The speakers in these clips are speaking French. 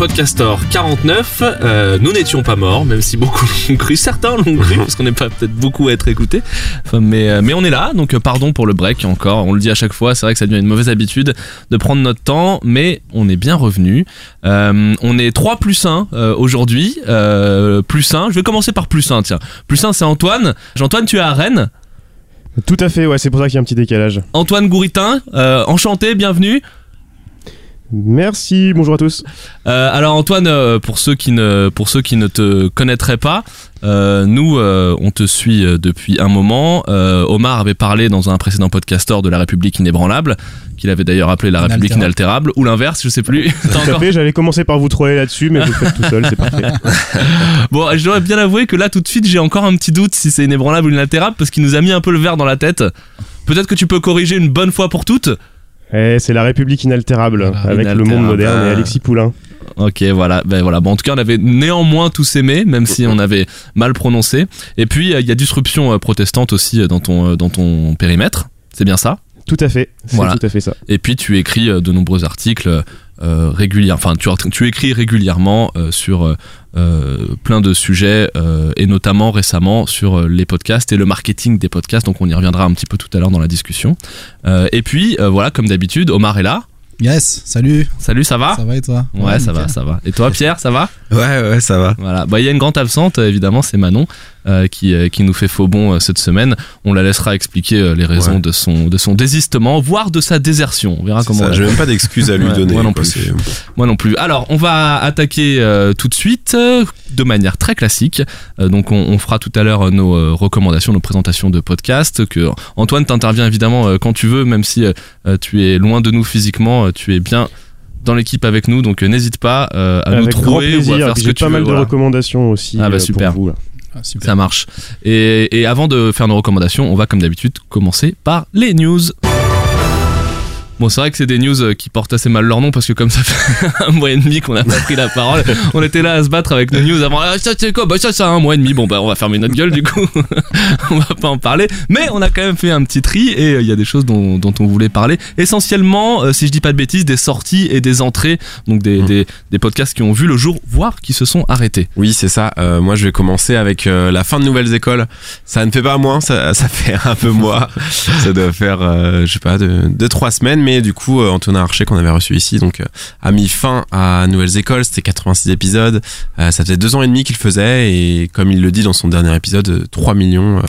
Podcaster 49. Euh, nous n'étions pas morts, même si beaucoup l'ont cru. Certains l'ont cru, parce qu'on n'est pas peut-être beaucoup à être écoutés. Enfin, mais, euh, mais on est là, donc euh, pardon pour le break encore. On le dit à chaque fois, c'est vrai que ça devient une mauvaise habitude de prendre notre temps, mais on est bien revenu. Euh, on est 3 plus 1 euh, aujourd'hui. Plus 1, je vais commencer par plus 1, tiens. Plus 1, c'est Antoine. Antoine, tu es à Rennes? Tout à fait, ouais, c'est pour ça qu'il y a un petit décalage. Antoine Gouritin, enchanté, bienvenue. Merci, bonjour à tous. Euh, alors Antoine, euh, pour ceux qui ne pour ceux qui ne te connaîtraient pas, euh, nous euh, on te suit depuis un moment. Euh, Omar avait parlé dans un précédent podcaster de la République inébranlable, qu'il avait d'ailleurs appelé la République inaltérable, ou l'inverse, je sais plus. J'allais commencer par vous troller là-dessus, mais vous le faites tout seul, c'est parfait. Bon, je dois bien avouer que là tout de suite j'ai encore un petit doute si c'est inébranlable ou inaltérable parce qu'il nous a mis un peu le verre dans la tête. Peut-être que tu peux corriger une bonne fois pour toutes. Eh, c'est la République inaltérable, Voilà, avec le monde moderne et. Alexis Poulain. Ok, voilà. Ben voilà. Bon, en tout cas, on avait néanmoins tous aimé, même si on avait mal prononcé. Et puis, euh, il y a disruption euh, protestante aussi euh, dans ton, dans ton périmètre. C'est bien ça? Tout à fait, c'est Voilà. tout à fait ça. Et puis, tu écris de nombreux articles euh. Enfin, tu, tu écris régulièrement euh, sur euh, euh, plein de sujets, euh, et notamment récemment sur euh, les podcasts et le marketing des podcasts. Donc, on y reviendra un petit peu tout à l'heure dans la discussion. Euh, et puis, euh, voilà, comme d'habitude, Omar est là. Yes, salut. Salut, ça va? Ça va et toi? Ouais, ça va, ça va. Et toi, Pierre, ça va? Ouais, ouais, ça va. Voilà. Bah, il y a une grande absente, évidemment, c'est Manon euh, qui, euh, qui nous fait faux bon euh, cette semaine. On la laissera expliquer euh, les raisons Ouais. de son de son désistement, voire de sa désertion. On verra comment. J'ai même pas d'excuses à lui Ouais, donner. moi non plus. Moi non plus. Alors, on va attaquer euh, tout de suite euh, de manière très classique. Euh, donc, on, on fera tout à l'heure euh, nos euh, recommandations, nos présentations de podcasts. Que Antoine t'intervient évidemment euh, quand tu veux, même si tu es loin de nous physiquement, euh, tu es bien dans l'équipe avec nous. Donc, n'hésite pas euh, à nous Avec grand trouver ou à plaisir, faire ce que tu pas veux. mal de voilà. recommandations aussi Ah bah, euh, super. pour vous. là. Ah. Ça marche. Et, et avant de faire nos recommandations, on va comme d'habitude commencer par les news. Bon, c'est vrai que c'est des news euh, qui portent assez mal leur nom parce que comme ça fait un mois et demi qu'on n'a pas pris la parole, on était là à se battre avec nos news avant. Ah, ça c'est quoi? Bah ça c'est un mois et demi. Bon bah on va fermer notre gueule du coup. on va pas en parler. Mais on a quand même fait un petit tri et euh, il y a des choses dont, dont on voulait parler. Essentiellement, euh, si je dis pas de bêtises, des sorties et des entrées, donc des, Mm. des, des podcasts qui ont vu le jour, voire qui se sont arrêtés. Oui, c'est ça. Euh, moi, je vais commencer avec euh, la fin de Nouvelles Écoles. Ça ne fait pas moins, ça, ça fait un peu moins. ça doit faire, euh, je sais pas, deux, deux, trois semaines. Mais du coup, euh, Antonin Archer, qu'on avait reçu ici, donc, euh, a mis fin à Nouvelles Écoles. C'était 86 épisodes. Euh, ça faisait deux ans et demi qu'il faisait. Et comme il le dit dans son dernier épisode, euh, 3 millions,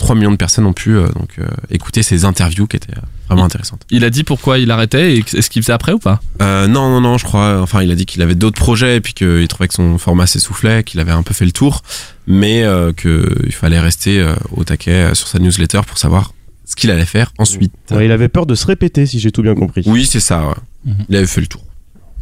3 millions de personnes ont pu euh, donc, euh, écouter ses interviews qui étaient euh, vraiment intéressantes. Il a dit pourquoi il arrêtait et est-ce qu'il faisait après ou pas? Non, non, non, je crois. Enfin, il a dit qu'il avait d'autres projets et puis qu'il trouvait que son format s'essoufflait, qu'il avait un peu fait le tour, mais qu'il fallait rester au taquet sur sa newsletter pour savoir ce qu'il allait faire ensuite. Ouais, il avait peur de se répéter, si j'ai tout bien compris. Oui, c'est ça. ouais. Mhm. Il avait fait le tour.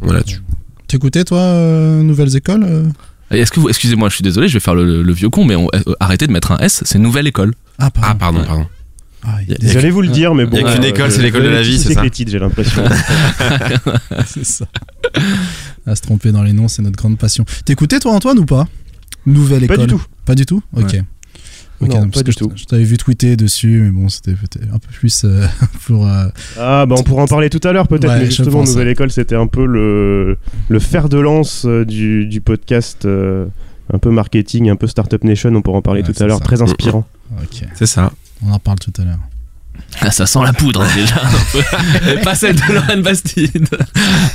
Voilà. dessus T'écoutais toi euh, Nouvelles Écoles euh Est-ce que vous, excusez-moi, je suis désolé, je vais faire le, le vieux con, mais on- euh, arrêtez de mettre un S, c'est nouvelle école. Ah pardon. Ah, pardon, pardon. Ah, il a Il vous le dire, mais bon. y a qu'une euh, école, c'est l'école de la vie, c'est ça titres, j'ai l'impression. c'est ça. À se tromper dans les noms, c'est notre grande passion. T'écoutais toi Antoine ou pas? Nouvelle Pas école. du tout. Pas du tout? Ok. Ouais. Ok, Non, parce pas que du je- tout. Je t'avais vu tweeter dessus, mais bon, c'était peut-être un peu plus euh, pour. euh, Ah, bah on pourra en parler tout à l'heure peut-être, Ouais, mais justement, Nouvelle. École, c'était un peu le, le fer de lance euh, du, du podcast, euh, un peu marketing, un peu Startup Nation, on pourra en parler Ouais, tout à l'heure, très inspirant. Ok, C'est ça. on en parle tout à l'heure. Ah, ça sent la poudre hein, déjà. Pas celle de Lorraine Bastide.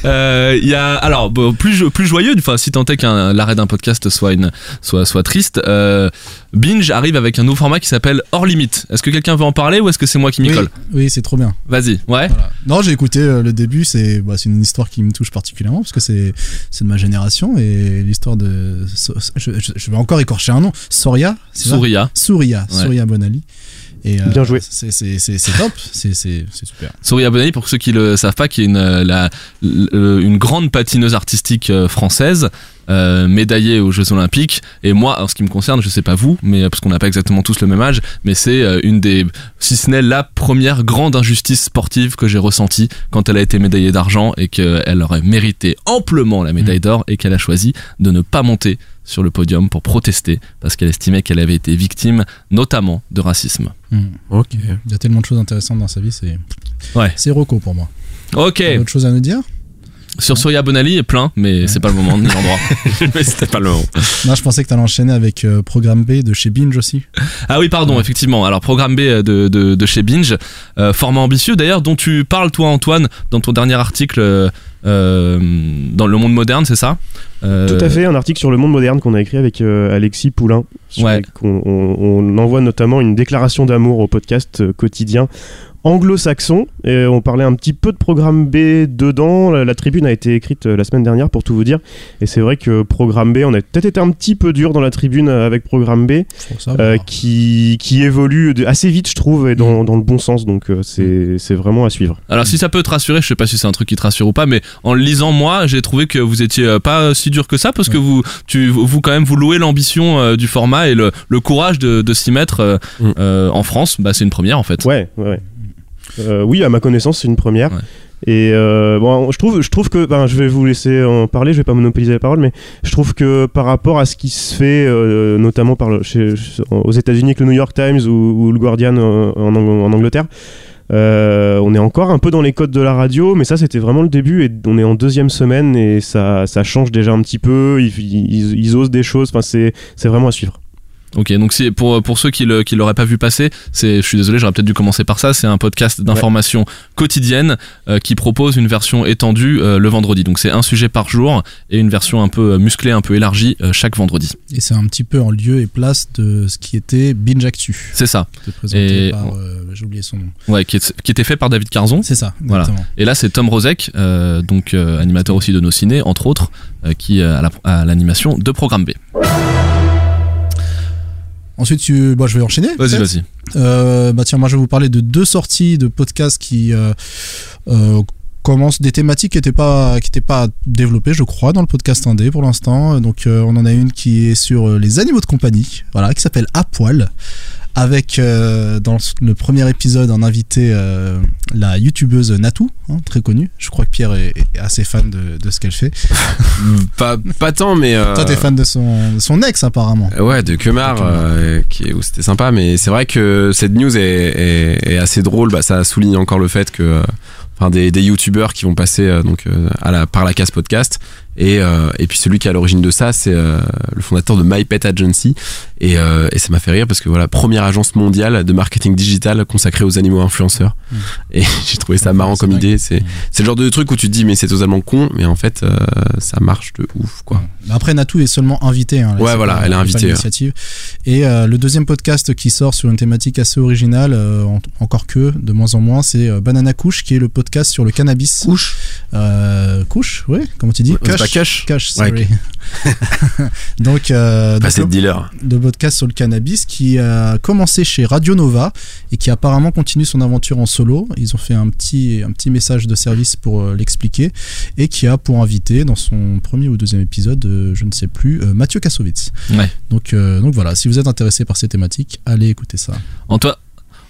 Euh, Il y a alors bon, plus plus joyeux, enfin si tant est qu'un l'arrêt d'un podcast soit une soit soit triste. euh, Binge arrive avec un nouveau format qui s'appelle Hors Limite. Est-ce que quelqu'un veut en parler ou est-ce que c'est moi qui m'y Oui, colle oui, c'est trop bien. Vas-y, ouais. Voilà. Non, j'ai écouté euh, le début, c'est bah, c'est une histoire qui me touche particulièrement parce que c'est c'est de ma génération et l'histoire de So- je, je- je vais encore écorcher un nom, Soria, ça? Souria. Souria, Ouais. Souria Bonali. Et, euh, Bien joué. C'est c'est- c'est- c'est top, c'est c'est- c'est super. Souria Bonelli, pour ceux qui le savent pas, qui est une, la, une grande patineuse artistique euh, française, euh, médaillée aux Jeux Olympiques. Et moi, en ce qui me concerne, je sais pas vous, mais euh, parce qu'on n'a pas exactement tous le même âge, mais c'est euh, une des, si ce n'est la première grande injustice sportive que j'ai ressentie quand elle a été médaillée d'argent et qu'elle aurait mérité amplement la médaille d'or et qu'elle a choisi de ne pas monter sur le podium pour protester parce qu'elle estimait qu'elle avait été victime notamment de racisme. Hmm. Ok. Il y a tellement de choses intéressantes dans sa vie, c'est Ouais. c'est Rocco pour moi. Ok. Autre chose à nous dire? Sur Soria Bonali, plein, mais c'est pas le moment ni l'endroit. Mais c'était pas le moment. Non, je pensais que t'allais enchaîner avec euh, Programme B de chez Binge aussi. Ah oui, pardon, effectivement. Alors, programme B de, de, de chez Binge, euh, format ambitieux d'ailleurs, dont tu parles, toi, Antoine, dans ton dernier article euh, euh, dans Le Monde Moderne, c'est ça? Euh, Tout à fait, un article sur le monde moderne qu'on a écrit avec euh, Alexis Poulain. Ouais. on, on- on envoie notamment une déclaration d'amour au podcast euh, quotidien anglo-saxon. Et on parlait un petit peu de programme B dedans. La, la tribune a été écrite euh, la semaine dernière pour tout vous dire. Et c'est vrai que programme B, on a peut-être été un petit peu dur dans la tribune euh, avec programme B, euh, qui, qui évolue de- assez vite, je trouve, et dans, dans le bon sens. Donc euh, c'est c'est vraiment à suivre. Alors si ça peut te rassurer, je sais pas si c'est un truc qui te rassure ou pas, mais en le lisant moi, j'ai trouvé que vous étiez pas si dur que ça parce que vous, tu, vous quand même vous louez l'ambition euh, du format et le, le courage de, de s'y mettre euh, Mm. euh, en France. Bah c'est une première en fait. Ouais, ouais. Euh, oui, à ma connaissance, c'est une première. Ouais. Et euh, bon, je trouve, je trouve que, ben, je vais vous laisser en parler, je vais pas monopoliser la parole, mais je trouve que par rapport à ce qui se fait, euh, notamment par le- chez- aux États-Unis avec le New York Times ou, ou le Guardian en, Ang- en Angleterre, euh, on est encore un peu dans les codes de la radio, mais ça c'était vraiment le début et on est en deuxième semaine et ça, ça change déjà un petit peu. Ils, ils- ils osent des choses. Enfin, c'est vraiment à suivre. Ok, donc c'est pour pour ceux qui le qui l'auraient pas vu passer, c'est je suis désolé, j'aurais peut-être dû commencer par ça. C'est un podcast d'information quotidienne euh, qui propose une version étendue euh, le vendredi. Donc c'est un sujet par jour et une version un peu euh, musclée, un peu élargie euh, chaque vendredi. Et c'est un petit peu en lieu et place de ce qui était Binge Actu. C'est ça. Présenté Et- par. euh, J'ai oublié son nom. Ouais, qui, est- qui était fait par David Carzon. C'est ça, Voilà. Et là, c'est Tom Rozek, euh, donc euh, animateur aussi de nos ciné, entre autres, euh, qui a l'animation de Programme B. Ensuite, tu... je vais enchaîner. Vas-y, vas-y. Euh, bah tiens, moi je vais vous parler de deux sorties de podcasts qui commencent des thématiques qui n'étaient pas qui étaient pas développées, je crois, dans le podcast indé pour l'instant. Donc euh, on en a une qui est sur euh, les animaux de compagnie, voilà, qui s'appelle À poil. Avec euh, dans le premier épisode un invité, euh, la youtubeuse Natou, hein, très connue. Je crois que Pierre est, est assez fan de, de ce qu'elle fait. pas, pas tant, mais. Toi, t'es fan de son, de son ex apparemment. Ouais, de Kemar, qui, où c'était sympa, mais c'est vrai que cette news est, est, est assez drôle. Bah, ça souligne encore le fait que, enfin, des, des youtubeurs qui vont passer euh, donc euh, à la, par la case podcast. Et, euh, et puis celui qui est à l'origine de ça, c'est euh, le fondateur de My Pet Agency. Et, euh, et ça m'a fait rire parce que voilà, première agence mondiale de marketing digital consacrée aux animaux influenceurs. Mm. Et j'ai trouvé ça Ouais, marrant comme dingue. idée. C'est c'est le genre de truc où tu te dis mais c'est totalement con, mais en fait euh, ça marche de ouf quoi. Après, Natou est seulement invitée. hein, Ouais, voilà, elle est invitée, ouais. l'initiative. Et euh, le deuxième podcast qui sort sur une thématique assez originale, euh, en- encore que de moins en moins, c'est Banana Couche, qui est le podcast sur le cannabis. Couche Euh, couche, oui, comment tu dis? Ouais, pas Kush Kush, Ouais, sorry. donc, euh, donc, de dealer. de podcast sur le cannabis qui a commencé chez Radio Nova et qui apparemment continue son aventure en solo. Ils ont fait un petit, un petit message de service pour euh, l'expliquer et qui a pour invité dans son premier ou deuxième épisode, euh, je ne sais plus, euh, Mathieu Kassovitz. Ouais. Donc, donc voilà, si vous êtes intéressé par ces thématiques, allez écouter ça. Antoine,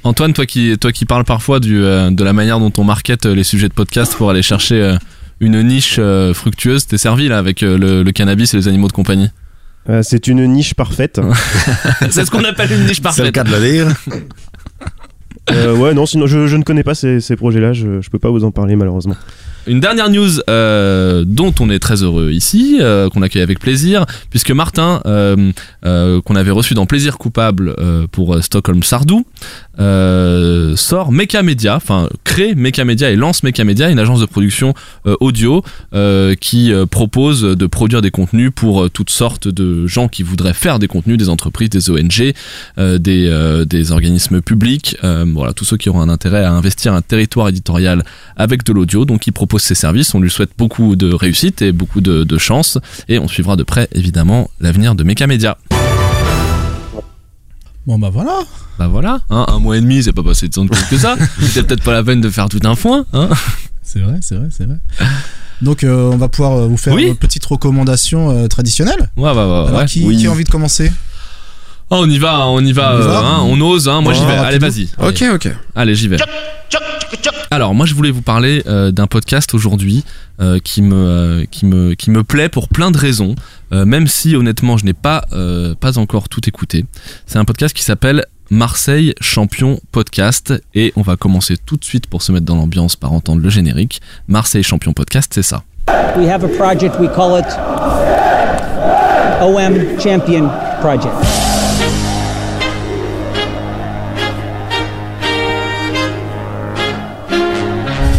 Antoine, toi qui, toi qui parles parfois du, euh, de la manière dont on market les sujets de podcast pour aller chercher euh, une niche euh, fructueuse, t'es servi là avec euh, le, le cannabis et les animaux de compagnie. Euh, c'est une niche parfaite. C'est ce qu'on appelle une niche C'est le parfaite. cas de le dire. Euh, ouais, non, sinon je, je ne connais pas ces, ces projets-là, je, je peux pas vous en parler malheureusement. Une dernière news euh, dont on est très heureux ici, euh, qu'on accueille avec plaisir, puisque Martin, euh, qu'on avait reçu dans Plaisir coupable pour Stockholm Sardou, sort Mecha Media, enfin crée Mecha Media et lance Mecha Media, une agence de production audio qui propose de produire des contenus pour toutes sortes de gens qui voudraient faire des contenus, des entreprises, des ONG, des, des organismes publics, voilà, tous ceux qui auront un intérêt à investir un territoire éditorial avec de l'audio. Donc il propose ses services, on lui souhaite beaucoup de réussite et beaucoup de, de chance et on suivra de près évidemment l'avenir de Mecha Media. Bon bah voilà. Bah voilà, hein, un mois et demi, c'est pas passé de temps que ça. C'était peut-être pas la peine de faire tout un foin. Hein C'est vrai, c'est vrai, c'est vrai. Donc euh, on va pouvoir euh, vous faire Oui. une petite recommandation euh, traditionnelle. ouais, ouais, Alors ouais. qui, Oui. qui a envie de commencer? Oh, on y va, on y va, On y euh, va hein, on ose, hein, moi j'y vais. Allez, rapidement. vas-y. Ok, ok. Allez, j'y vais. Alors, moi, je voulais vous parler euh, d'un podcast aujourd'hui euh, qui me euh, qui me qui me plaît pour plein de raisons, euh, même si honnêtement, je n'ai pas euh, pas encore tout écouté. C'est un podcast qui s'appelle Marseille Champion Podcast et on va commencer tout de suite pour se mettre dans l'ambiance par entendre le générique. Marseille Champion Podcast, c'est ça. We have a project, we call it OM Champion Project.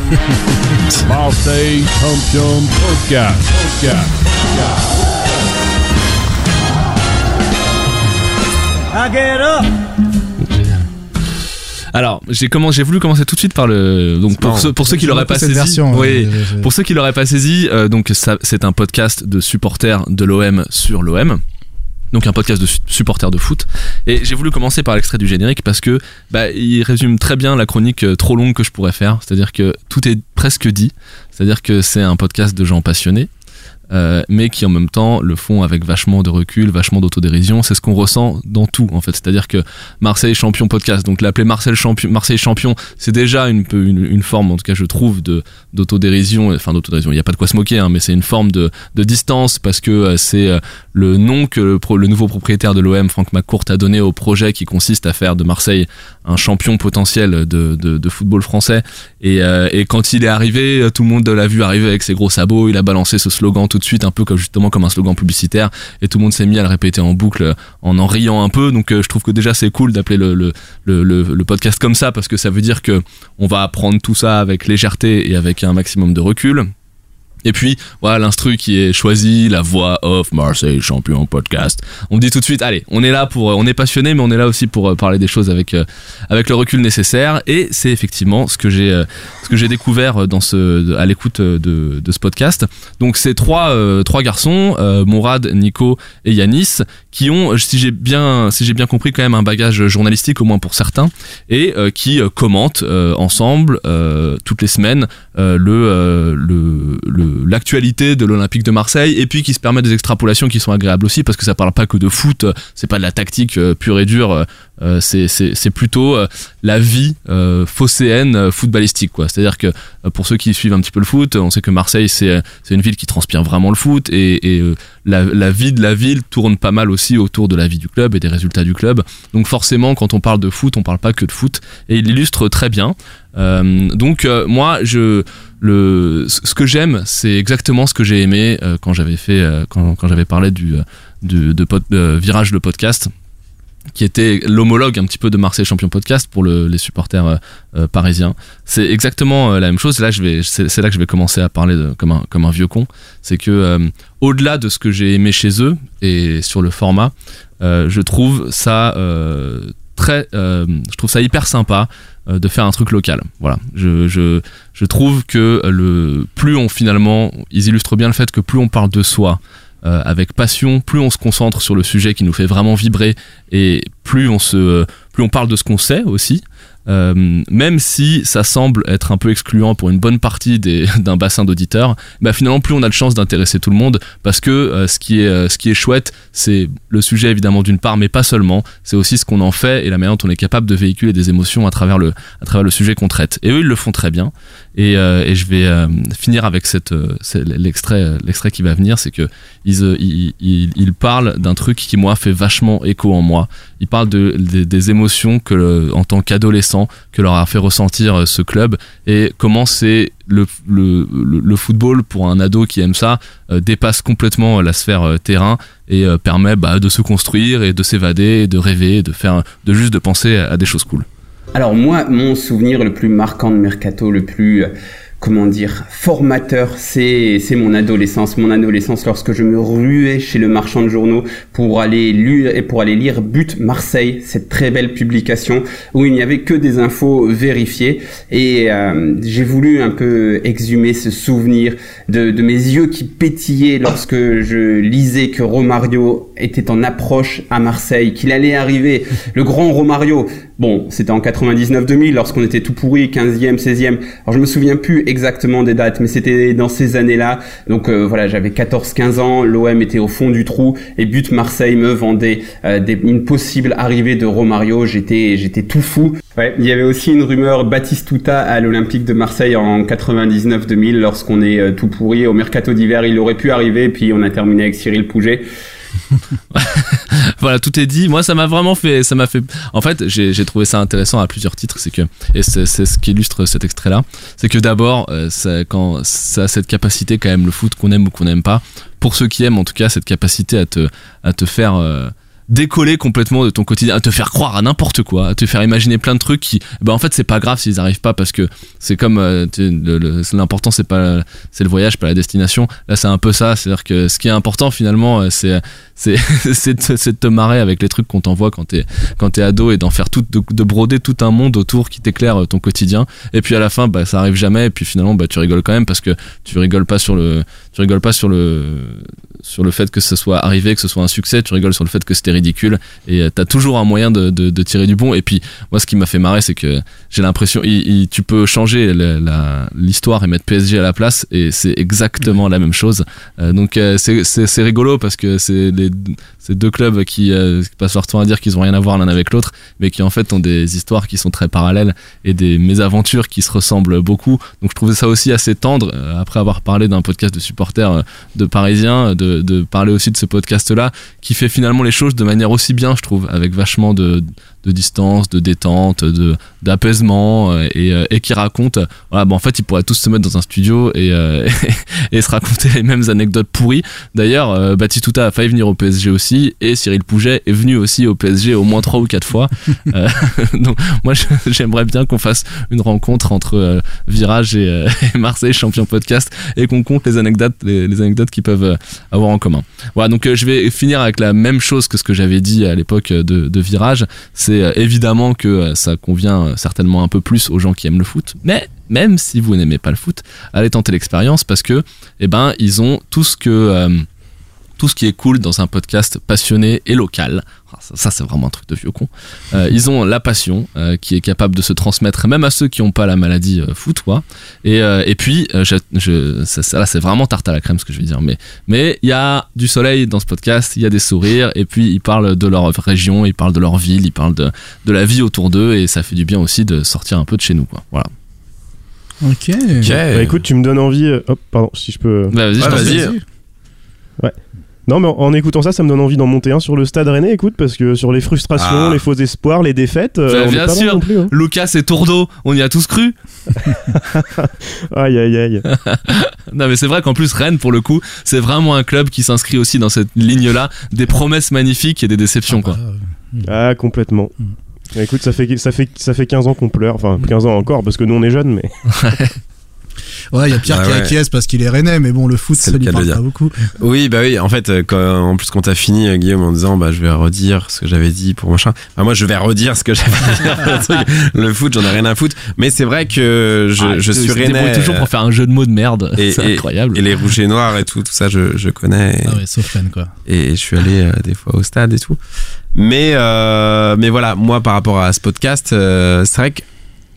Marseille Champion Podcast. Podcast. Get up! Alors, j'ai commencé, j'ai voulu commencer tout de suite par le. Donc pour ceux, pour ceux qui l'auraient pas saisi, version, oui, ouais, ouais, ouais. pour ceux qui l'auraient pas saisi, euh, donc ça, c'est un podcast de supporters de l'OM sur l'OM. Donc un podcast de su- supporters de foot. Et j'ai voulu commencer par l'extrait du générique parce que bah, il résume très bien la chronique euh, trop longue que je pourrais faire. C'est-à-dire que tout est presque dit. C'est-à-dire que c'est un podcast de gens passionnés. Euh, mais qui en même temps le font avec vachement de recul, vachement d'autodérision. C'est ce qu'on ressent dans tout en fait. C'est-à-dire que Marseille champion podcast, donc l'appeler Marseille champion, Marseille champion, c'est déjà une, forme, en tout cas je trouve, d'autodérision. Enfin d'autodérision, il n'y a pas de quoi se moquer, hein, mais c'est une forme de, distance parce que euh, c'est euh, le nom que le, le nouveau propriétaire de l'OM, Franck McCourt, a donné au projet qui consiste à faire de Marseille un champion potentiel de, de, football français. Et, euh, et quand il est arrivé, euh, tout le monde l'a vu arriver avec ses gros sabots. Il a balancé ce slogan tout de suite, un peu comme justement comme un slogan publicitaire. Et tout le monde s'est mis à le répéter en boucle euh, en en riant un peu. Donc je trouve que déjà c'est cool d'appeler le, le, le, le, le podcast comme ça parce que ça veut dire que on va apprendre tout ça avec légèreté et avec un maximum de recul. Et puis, voilà, l'instru qui est choisi, la voix off Marseille champion podcast. On dit tout de suite, allez, on est là pour, on est passionné, mais on est là aussi pour euh, parler des choses avec, euh, avec le recul nécessaire. Et c'est effectivement ce que j'ai, euh, ce que j'ai découvert dans ce, à l'écoute de, de ce podcast. Donc, c'est trois, euh, trois garçons, euh, Mourad, Nico et Yanis, qui ont, si j'ai bien, si j'ai bien compris, quand même un bagage journalistique, au moins pour certains, et euh, qui euh, commentent euh, ensemble euh, toutes les semaines euh, le, euh, le, le- l'actualité de l'Olympique de Marseille et puis qui se permet des extrapolations qui sont agréables aussi parce que ça parle pas que de foot, c'est pas de la tactique euh, pure et dure, euh, euh, c'est, plutôt la vie phocéenne footballistique quoi. C'est-à-dire que pour ceux qui suivent un petit peu le foot, on sait que Marseille c'est, une ville qui transpire vraiment le foot et, la, la vie de la ville tourne pas mal aussi autour de la vie du club et des résultats du club. Donc forcément quand on parle de foot, on parle pas que de foot et il illustre très bien. Euh, donc euh, moi je le ce que j'aime c'est exactement ce que j'ai aimé euh, quand j'avais fait quand, j'avais parlé du de virage le podcast qui était l'homologue un petit peu de Marseille Champion Podcast pour le- les supporters parisiens. C'est exactement la même chose. Là, je vais, c'est là que je vais commencer à parler de- comme un, comme un vieux con. C'est que au-delà de ce que j'ai aimé chez eux et sur le format, je trouve ça très, je trouve ça hyper sympa de faire un truc local. Voilà. Je, je, je trouve que le plus on finalement, ils illustrent bien le fait que plus on parle de soi euh, avec passion, plus on se concentre sur le sujet qui nous fait vraiment vibrer et plus on se, plus on parle de ce qu'on sait aussi. Euh, même si ça semble être un peu excluant pour une bonne partie d'un bassin d'auditeurs, bah finalement plus on a de chance d'intéresser tout le monde parce que euh, ce qui est euh, ce qui est chouette, c'est le sujet évidemment d'une part, mais pas seulement. C'est aussi ce qu'on en fait et la manière dont on est capable de véhiculer des émotions à travers le à travers le sujet qu'on traite. Et eux ils le font très bien. Et, euh, et je vais euh, finir avec cette, euh, l'extrait l'extrait qui va venir, c'est que ils, ils, ils, ils parlent d'un truc qui moi fait vachement écho en moi. Ils parlent de, des- des émotions que le- en tant qu'adolescent que leur a fait ressentir ce club et comment c'est le, le, le, football pour un ado qui aime ça euh, dépasse complètement la sphère euh, terrain et euh, permet bah, de se construire et de s'évader, de rêver, de faire, de juste de penser à des choses cool. Alors moi, mon souvenir le plus marquant de Mercato, le plus, euh, comment dire, formateur, c'est c'est mon adolescence. Mon adolescence lorsque je me ruais chez le marchand de journaux pour aller lire et pour aller lire But Marseille, cette très belle publication où il n'y avait que des infos vérifiées. Et euh, j'ai voulu un peu exhumer ce souvenir de, mes yeux qui pétillaient lorsque je lisais que Romario était en approche à Marseille, qu'il allait arriver, le grand Romario. Bon, c'était en 99-2000 lorsqu'on était tout pourri, 15e, 16e. Alors je me souviens plus exactement des dates, mais c'était dans ces années-là. Donc euh, voilà, j'avais 14-15 ans, l'OM était au fond du trou et But Marseille me vendait euh, des- une possible arrivée de Romario. J'étais j'étais tout fou. Ouais, il y avait aussi une rumeur Batistuta à l'Olympique de Marseille en 99-2000 lorsqu'on est euh, tout pourri au mercato d'hiver, il aurait pu arriver puis on a terminé avec Cyril Pouget. voilà, tout est dit. Moi, ça m'a vraiment fait, ça m'a fait. En fait, j'ai trouvé ça intéressant à plusieurs titres. C'est que, et c'est ce qui illustre cet extrait-là, c'est que d'abord, euh, quand ça a cette capacité quand même le foot qu'on aime ou qu'on n'aime pas. Pour ceux qui aiment, en tout cas, cette capacité à te, à te faire. Décoller complètement de ton quotidien, à te faire croire à n'importe quoi, à te faire imaginer plein de trucs qui, ben en fait c'est pas grave s'ils arrivent pas parce que c'est comme euh, l'important c'est pas c'est le voyage pas la destination. Là c'est un peu ça, c'est à dire que ce qui est important finalement euh, c'est c'est de te marrer avec les trucs qu'on t'envoie quand t'es quand t'es ado et d'en faire tout de, de broder tout un monde autour qui t'éclaire euh, ton quotidien et puis à la fin bah ça arrive jamais et puis finalement bah tu rigoles quand même parce que tu rigoles pas sur le tu rigoles pas sur le sur le fait que ce soit arrivé que ce soit un succès tu rigoles sur le fait que c'était ridicule et euh, t'as toujours un moyen de, tirer du bon et puis moi ce qui m'a fait marrer c'est que j'ai l'impression tu peux changer l'histoire et mettre PSG à la place et c'est exactement la même chose euh, donc euh, c'est rigolo parce que c'est ces deux clubs qui, euh, qui passent leur temps à dire qu'ils ont rien à voir l'un avec l'autre, mais qui en fait ont des histoires qui sont très parallèles et des mésaventures qui se ressemblent beaucoup. Donc je trouvais ça aussi assez tendre, après avoir parlé d'un podcast de supporters euh, de Parisiens, de, de parler aussi de ce podcast-là, qui fait finalement les choses de manière aussi bien, je trouve, avec vachement de, de distance, de détente, de d'apaisement euh, et, euh, et qui raconte, euh, voilà, bon en fait ils pourraient tous se mettre dans un studio et, euh, et se raconter les mêmes anecdotes pourries. D'ailleurs, euh, Batistuta a failli venir au PSG aussi et Cyril Pouget est venu aussi au PSG au moins trois ou quatre fois. Euh, donc moi j'aimerais bien qu'on fasse une rencontre entre euh, Virage et, euh, et Marseille Champion Podcast et qu'on compte les anecdotes les, anecdotes qu'ils peuvent euh, avoir en commun. Voilà, donc euh, je vais finir avec la même chose que ce que j'avais dit à l'époque euh, de, Virage. C'est évidemment que ça convient certainement un peu plus aux gens qui aiment le foot, mais même si vous n'aimez pas le foot, allez tenter l'expérience parce que, eh ben, ils ont tout ce que tout ce qui est cool dans un podcast passionné et local. Ah, Ça, ça, c'est vraiment un truc de vieux con. Euh, ils ont la passion euh, qui est capable de se transmettre même à ceux qui n'ont pas la maladie euh, foot, quoi. Et, euh, et puis, euh, je, je, ça, ça, là, c'est vraiment tarte à la crème ce que je vais dire. Mais mais il y a du soleil dans ce podcast, il y a des sourires, et puis ils parlent de leur région, ils parlent de leur ville, ils parlent de, de la vie autour d'eux, et ça fait du bien aussi de sortir un peu de chez nous, quoi. Voilà. Ok. Bah, écoute, tu me donnes envie. hop, pardon, si je peux. Bah, vas-y, je Ouais, t'en vas-y. prie. Non, mais en, en écoutant ça, ça me donne envie d'en monter un sur le stade rennais, écoute, parce que sur les frustrations, Ah. les faux espoirs, les défaites, euh, Bah, on est bien pas sûr. non plus. hein. Lucas et Tourdeau, on y a tous cru. Aïe, aïe, aïe. Non mais c'est vrai qu'en plus Rennes pour le coup c'est vraiment un club qui s'inscrit aussi dans cette ligne là des promesses magnifiques et des déceptions quoi. Ah, Ah, complètement. Écoute, ça fait, ça, fait, ça fait 15 ans qu'on pleure. Enfin, 15 ans encore, parce que nous, on est jeunes, mais. Ouais, il y a Pierre Ah qui ouais. acquiesce parce qu'il est rennais, mais bon, le foot, ça le lui parle le pas beaucoup. Oui, bah oui, en fait, euh, quand, en plus quand t'as fini, euh, Guillaume, en disant, bah je vais redire ce que j'avais dit pour machin. Bah, moi, je vais redire ce que j'avais dit. le, foot, j'en ai rien à foutre. Mais c'est vrai que je, Ah, je il suis rennais. toujours pour faire un jeu de mots de merde. C'est incroyable. Et les rouges et noirs et tout, tout ça, je, je connais. Et, Ah ouais, sauf Rennes, quoi. et je suis allé euh, des fois au stade et tout. Mais, euh, mais voilà, moi, par rapport à ce podcast, euh, c'est vrai que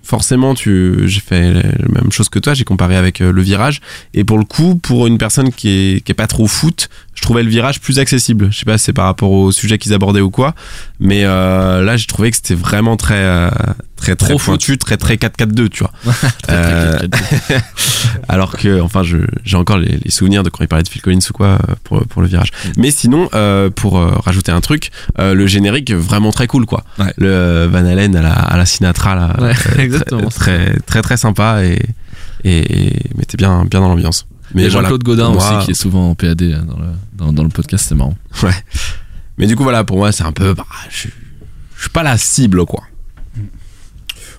forcément, tu, j'ai fait la même chose que toi, j'ai comparé avec euh, le virage. Et pour le coup, pour une personne qui est, qui est pas trop foot, je trouvais le virage plus accessible. Je sais pas c'est par rapport au sujet qu'ils abordaient ou quoi. Mais euh, là, j'ai trouvé que c'était vraiment très, euh, très, très Trop pointu, très, très 4-4-2, tu vois. Très, Euh, très, très, très. Alors que, enfin, j'ai encore les, les souvenirs de quand il parlait de Phil Collins ou quoi euh, pour, pour le virage. Mm. Mais sinon, euh, pour euh, rajouter un truc, le générique vraiment très cool, quoi. Ouais. Le Van Halen à la, à la Sinatra, là, Ouais, exactement. Très, très, très, sympa et, et, et mettait bien, bien dans l'ambiance. Mais voilà, Jean-Claude Godin pour moi- aussi qui est souvent en PAD dans le, dans, dans le podcast, c'est marrant. Mais du coup, voilà, pour moi, c'est un peu, bah, je, je suis pas la cible, quoi.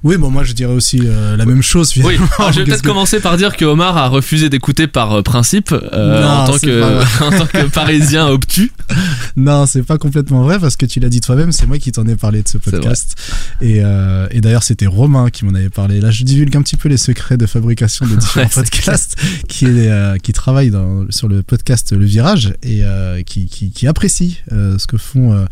Oui, bon, moi, je dirais aussi euh, la même chose, Oui, alors, je vais peut-être que- commencer par dire que Omar a refusé d'écouter par euh, principe euh, Non, en, tant que, pas en tant que parisien obtus. Non, c'est pas complètement vrai parce que tu l'as dit toi-même, c'est moi qui t'en ai parlé de ce podcast. Et, euh, et d'ailleurs, c'était Romain qui m'en avait parlé. Là, je divulgue un petit peu les secrets de fabrication de différents Ouais, podcasts qui, est, qui travaille dans, sur le podcast Le Virage et qui, qui, qui apprécie ce que font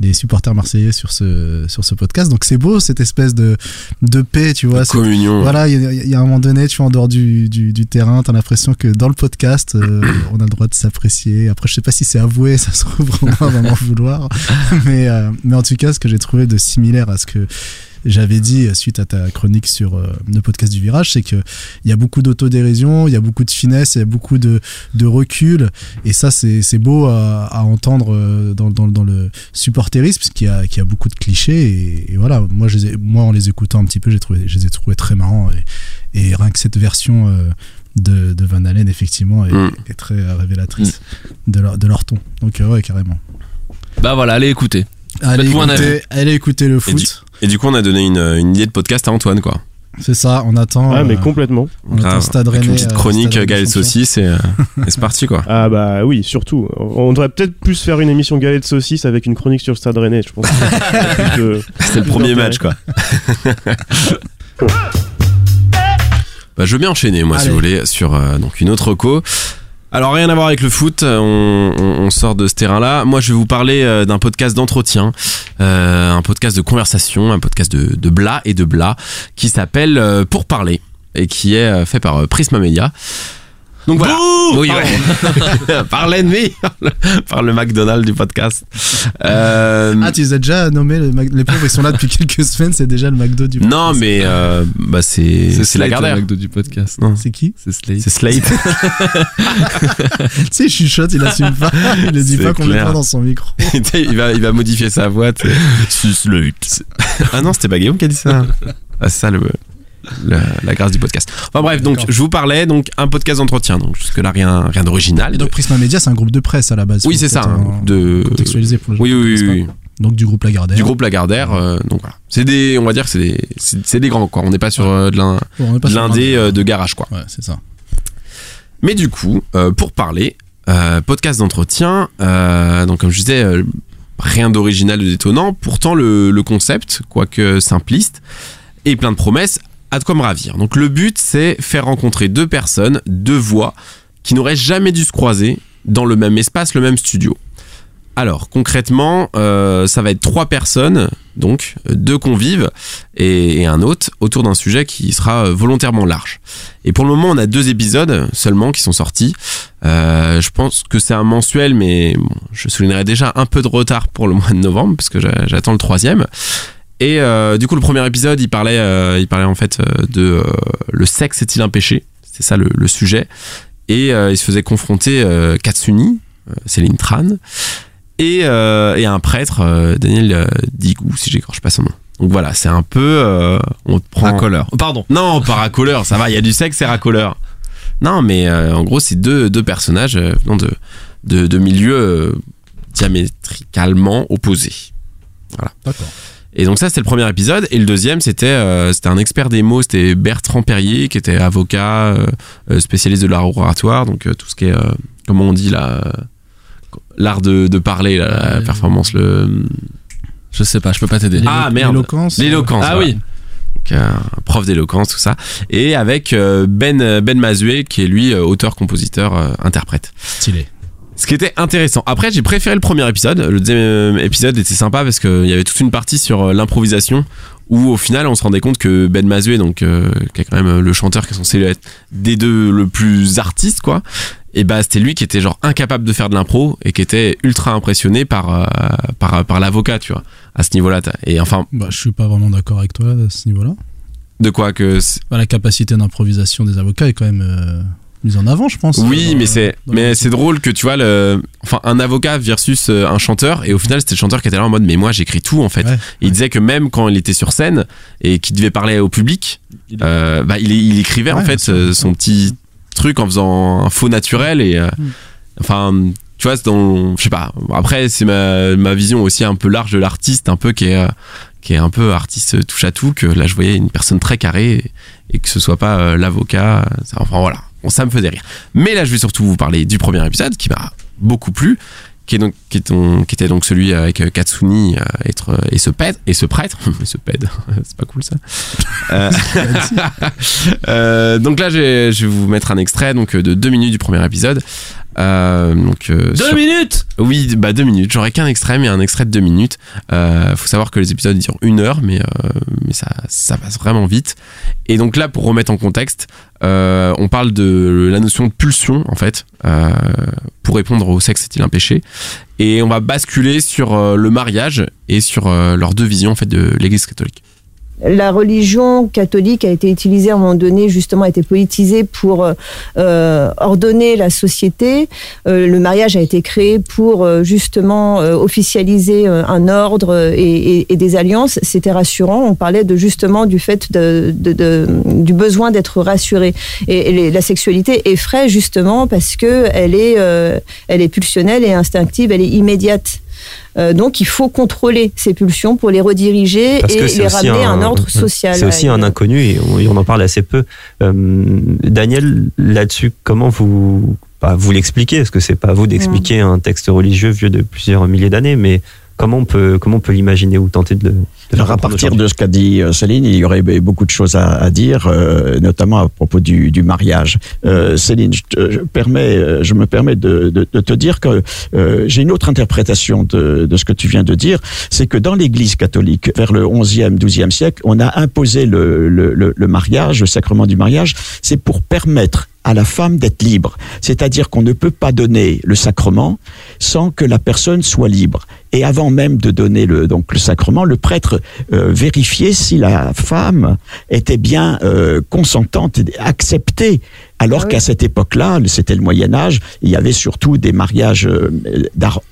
les supporters marseillais sur ce, sur ce podcast. Donc, c'est beau cette espèce de, de paix, tu vois. Communion. Voilà, il y, a- il y a un moment donné, tu vois, en dehors du, du, du terrain, t'as l'impression que dans le podcast, euh, on a le droit de s'apprécier. Après, je sais pas si c'est avoué, ça se trouve vraiment à m'en vouloir. Mais, euh, mais en tout cas, ce que j'ai trouvé de similaire à ce que j'avais dit euh, suite à ta chronique sur euh, le podcast du virage, c'est que il y a beaucoup d'autodérision, il y a beaucoup de finesse, il y a beaucoup de, de recul, et ça c'est c'est beau à, à entendre euh, dans, dans, dans le supporterisme, parce qu'il y a, qu'il y a beaucoup de clichés, et, et voilà, moi, je les ai- moi en les écoutant un petit peu, j'ai trouvé, je les ai trouvés très marrants, et, et rien que cette version euh, de, de Van Halen, effectivement, est, Mm. est très révélatrice de, leur, de leur ton. Donc, euh, ouais, carrément. Bah voilà, allez écouter. Allez écouter, allez écouter le Et foot. Et du coup, on a donné une, une idée de podcast à Antoine, quoi. C'est ça, on attend. Ah, mais euh, complètement. on attend Grave. Stade Avec une Rennais, petite euh, chronique Stade Rennais galette saucisse et, euh, et c'est parti, quoi. Ah bah oui, surtout. On devrait peut-être plus faire une émission galette saucisse avec une chronique sur le Stade Rennais, je pense. C'était le premier match, quoi. bah, je veux bien enchaîner, moi, si vous voulez, sur euh, donc une autre co. Alors, rien à voir avec le foot, euh, on, sort de ce terrain-là. Moi, je vais vous parler euh, d'un podcast d'entretien, euh, un podcast de conversation, un podcast de, de bla et de bla, qui s'appelle Pour parler et qui est fait par Prisma Media. Donc voilà. Oui, ouais. par l'ennemi, par le- McDonald's du podcast. Euh, Ah, tu les as déjà nommés, le Mac- les pauvres, ils sont là depuis quelques semaines, c'est déjà le McDo du Non, podcast. mais euh, bah c'est c'est Slate, la Gardère. le McDo du podcast. Non. C'est qui C'est Slate. C'est Slate. Tu sais, il chuchote, il assume pas, il le dit C'est pas complètement clair. dans son micro. il va il va modifier sa voix. C'est Slate. Ah non, c'était pas Guillaume qui a dit ça. Ah, c'est ça le, le- la grâce du podcast. Enfin bref, donc je vous parlais donc un podcast d'entretien. Donc jusque là rien rien d'original. Donc Prisma Media, c'est un groupe de presse à la base. oui, c'est ça. un euh, groupe de Contextualiser pour les gens Oui oui oui. Donc du groupe Lagardère. Du groupe Lagardère. euh, donc voilà. C'est des on va dire que c'est des c'est des grands quoi. On n'est pas sur euh, de on est pas de l'indé euh, de garage quoi. Ouais, c'est ça. Mais du coup, euh, pour parler, euh, podcast d'entretien, euh, donc comme je disais, euh, rien d'original, de détonnant. Pourtant, le, le concept, quoique simpliste, et plein de promesses, de quoi me ravir. Donc le but, c'est faire rencontrer deux personnes, deux voix, qui n'auraient jamais dû se croiser dans le même espace, le même studio. Alors concrètement, euh, ça va être trois personnes, donc deux convives et, un hôte, autour d'un sujet qui sera euh, volontairement large. Et pour le moment, on a deux épisodes seulement qui sont sortis. Euh, je pense que c'est un mensuel, mais je soulignerai déjà un peu de retard pour le mois de novembre, parce que j'a- j'attends le troisième. Et euh, du coup, le premier épisode, il parlait, euh, il parlait en fait euh, de euh, le sexe est-il un péché? C'est ça le, le sujet. Et euh, il se faisait confronter euh, Katsuni, euh, Céline Tran, et, euh, et un prêtre, euh, Daniel Digou, si j'écorche pas son nom. Donc voilà, c'est un peu, euh, on te prend. Racoleur. Pardon. Non, pas racoleur, ça va, il y a du sexe, c'est racoleur. Non, mais euh, en gros, c'est deux, deux personnages euh, venant de, de, de milieux euh, diamétricalement opposés. D'accord. Et donc ça, c'était le premier épisode. Et le deuxième, c'était euh, c'était un expert des mots, c'était Bertrand Perrier, qui était avocat, euh, euh, spécialiste de l'art oratoire, donc euh, tout ce qui est, euh, comment on dit là, l'art de, de parler, là, la Euh, performance, le... Je sais pas, je peux pas t'aider. Ah, merde. L'éloquence. L'éloquence. Ah voilà. oui. Donc, un prof d'éloquence, tout ça. Et avec euh, Ben, ben Mazué, qui est lui auteur, compositeur, euh, interprète. Stylé. Ce qui était intéressant. Après, j'ai préféré le premier épisode. Le deuxième épisode était sympa parce qu'il y avait toute une partie sur euh, l'improvisation où au final on se rendait compte que Ben Mazué, donc euh, qui est quand même le chanteur qui est censé être des deux le plus artiste quoi, et bah c'était lui qui était genre incapable de faire de l'impro et qui était ultra impressionné par euh, par par l'avocat, tu vois, à ce niveau-là. t'as- Et enfin, Bah, je suis pas vraiment d'accord avec toi à ce niveau-là. de quoi que Bah, la capacité d'improvisation des avocats est quand même euh, mise en avant, je pense. Oui, Dans- mais c'est mais c'est drôle que tu vois le enfin un avocat versus euh, un chanteur et au final c'était le chanteur qui était là en mode mais moi j'écris tout en fait. Ouais, Il disait que même quand il était sur scène et qu'il devait parler au public, euh, bah il, il écrivait en fait euh, son petit truc en faisant un faux naturel et euh, Mm. enfin tu vois c'est dans je sais pas après c'est ma, ma vision aussi un peu large de l'artiste un peu qui est qui est un peu artiste touche à tout que là je voyais une personne très carrée et, et que ce soit pas l'avocat enfin voilà ça me faisait rire. Mais là je vais surtout vous parler du premier épisode qui m'a beaucoup plu qui, est donc, qui, est donc- qui était donc celui avec euh, Katsuni euh, être, euh, et ce prêtre et ce prêtre. Et ce pède c'est pas cool ça. Euh, euh, donc là je vais, je vais vous mettre un extrait donc de deux minutes du premier épisode donc euh, Deux sur- minutes oui, bah deux minutes. J'aurais qu'un extrait, mais un extrait de deux minutes. Euh, faut savoir que les épisodes durent une heure, mais, euh, mais ça, ça passe vraiment vite. Et donc là, pour remettre en contexte, euh, on parle de la notion de pulsion, en fait, euh, pour répondre au sexe est-il un péché. Et on va basculer sur euh, le mariage et sur euh, leurs deux visions, en fait, de l'Église catholique. La religion catholique a été utilisée à un moment donné, justement, a été politisée pour euh, ordonner la société. Euh, le mariage a été créé pour euh, justement euh, officialiser euh, un ordre et, et- et des alliances. C'était rassurant. On parlait de justement du fait de, de- de- du besoin d'être rassuré. Et, la sexualité effraie justement parce que elle est, euh, elle est pulsionnelle et instinctive, elle est immédiate. Euh, donc il faut contrôler ces pulsions pour les rediriger Parce et les ramener à un ordre social. C'est aussi un inconnu et on, et on en parle assez peu. Euh, Daniel, là-dessus, comment vous bah, vous l'expliquez? Parce que c'est pas à vous d'expliquer un texte religieux vieux de plusieurs milliers d'années, mais comment on peut comment on peut l'imaginer ou tenter de le de Alors à comprendre partir de ce qu'a dit euh, Céline, il y aurait beaucoup de choses à, à dire, euh, notamment à propos du, du mariage. Euh, Céline, je, te- je permets, euh, je me permets de, de- de te dire que euh, j'ai une autre interprétation de, de ce que tu viens de dire, c'est que dans l'Église catholique, vers le 11e, 12e siècle, on a imposé le, le, le, le mariage, le sacrement du mariage, c'est pour permettre à la femme d'être libre. C'est-à-dire qu'on ne peut pas donner le sacrement sans que la personne soit libre. Et avant même de donner le, donc le sacrement, le prêtre euh, vérifiait si la femme était bien euh, consentante, et acceptée. Alors Ah oui. qu'à cette époque-là, c'était le Moyen Âge, il y avait surtout des mariages euh,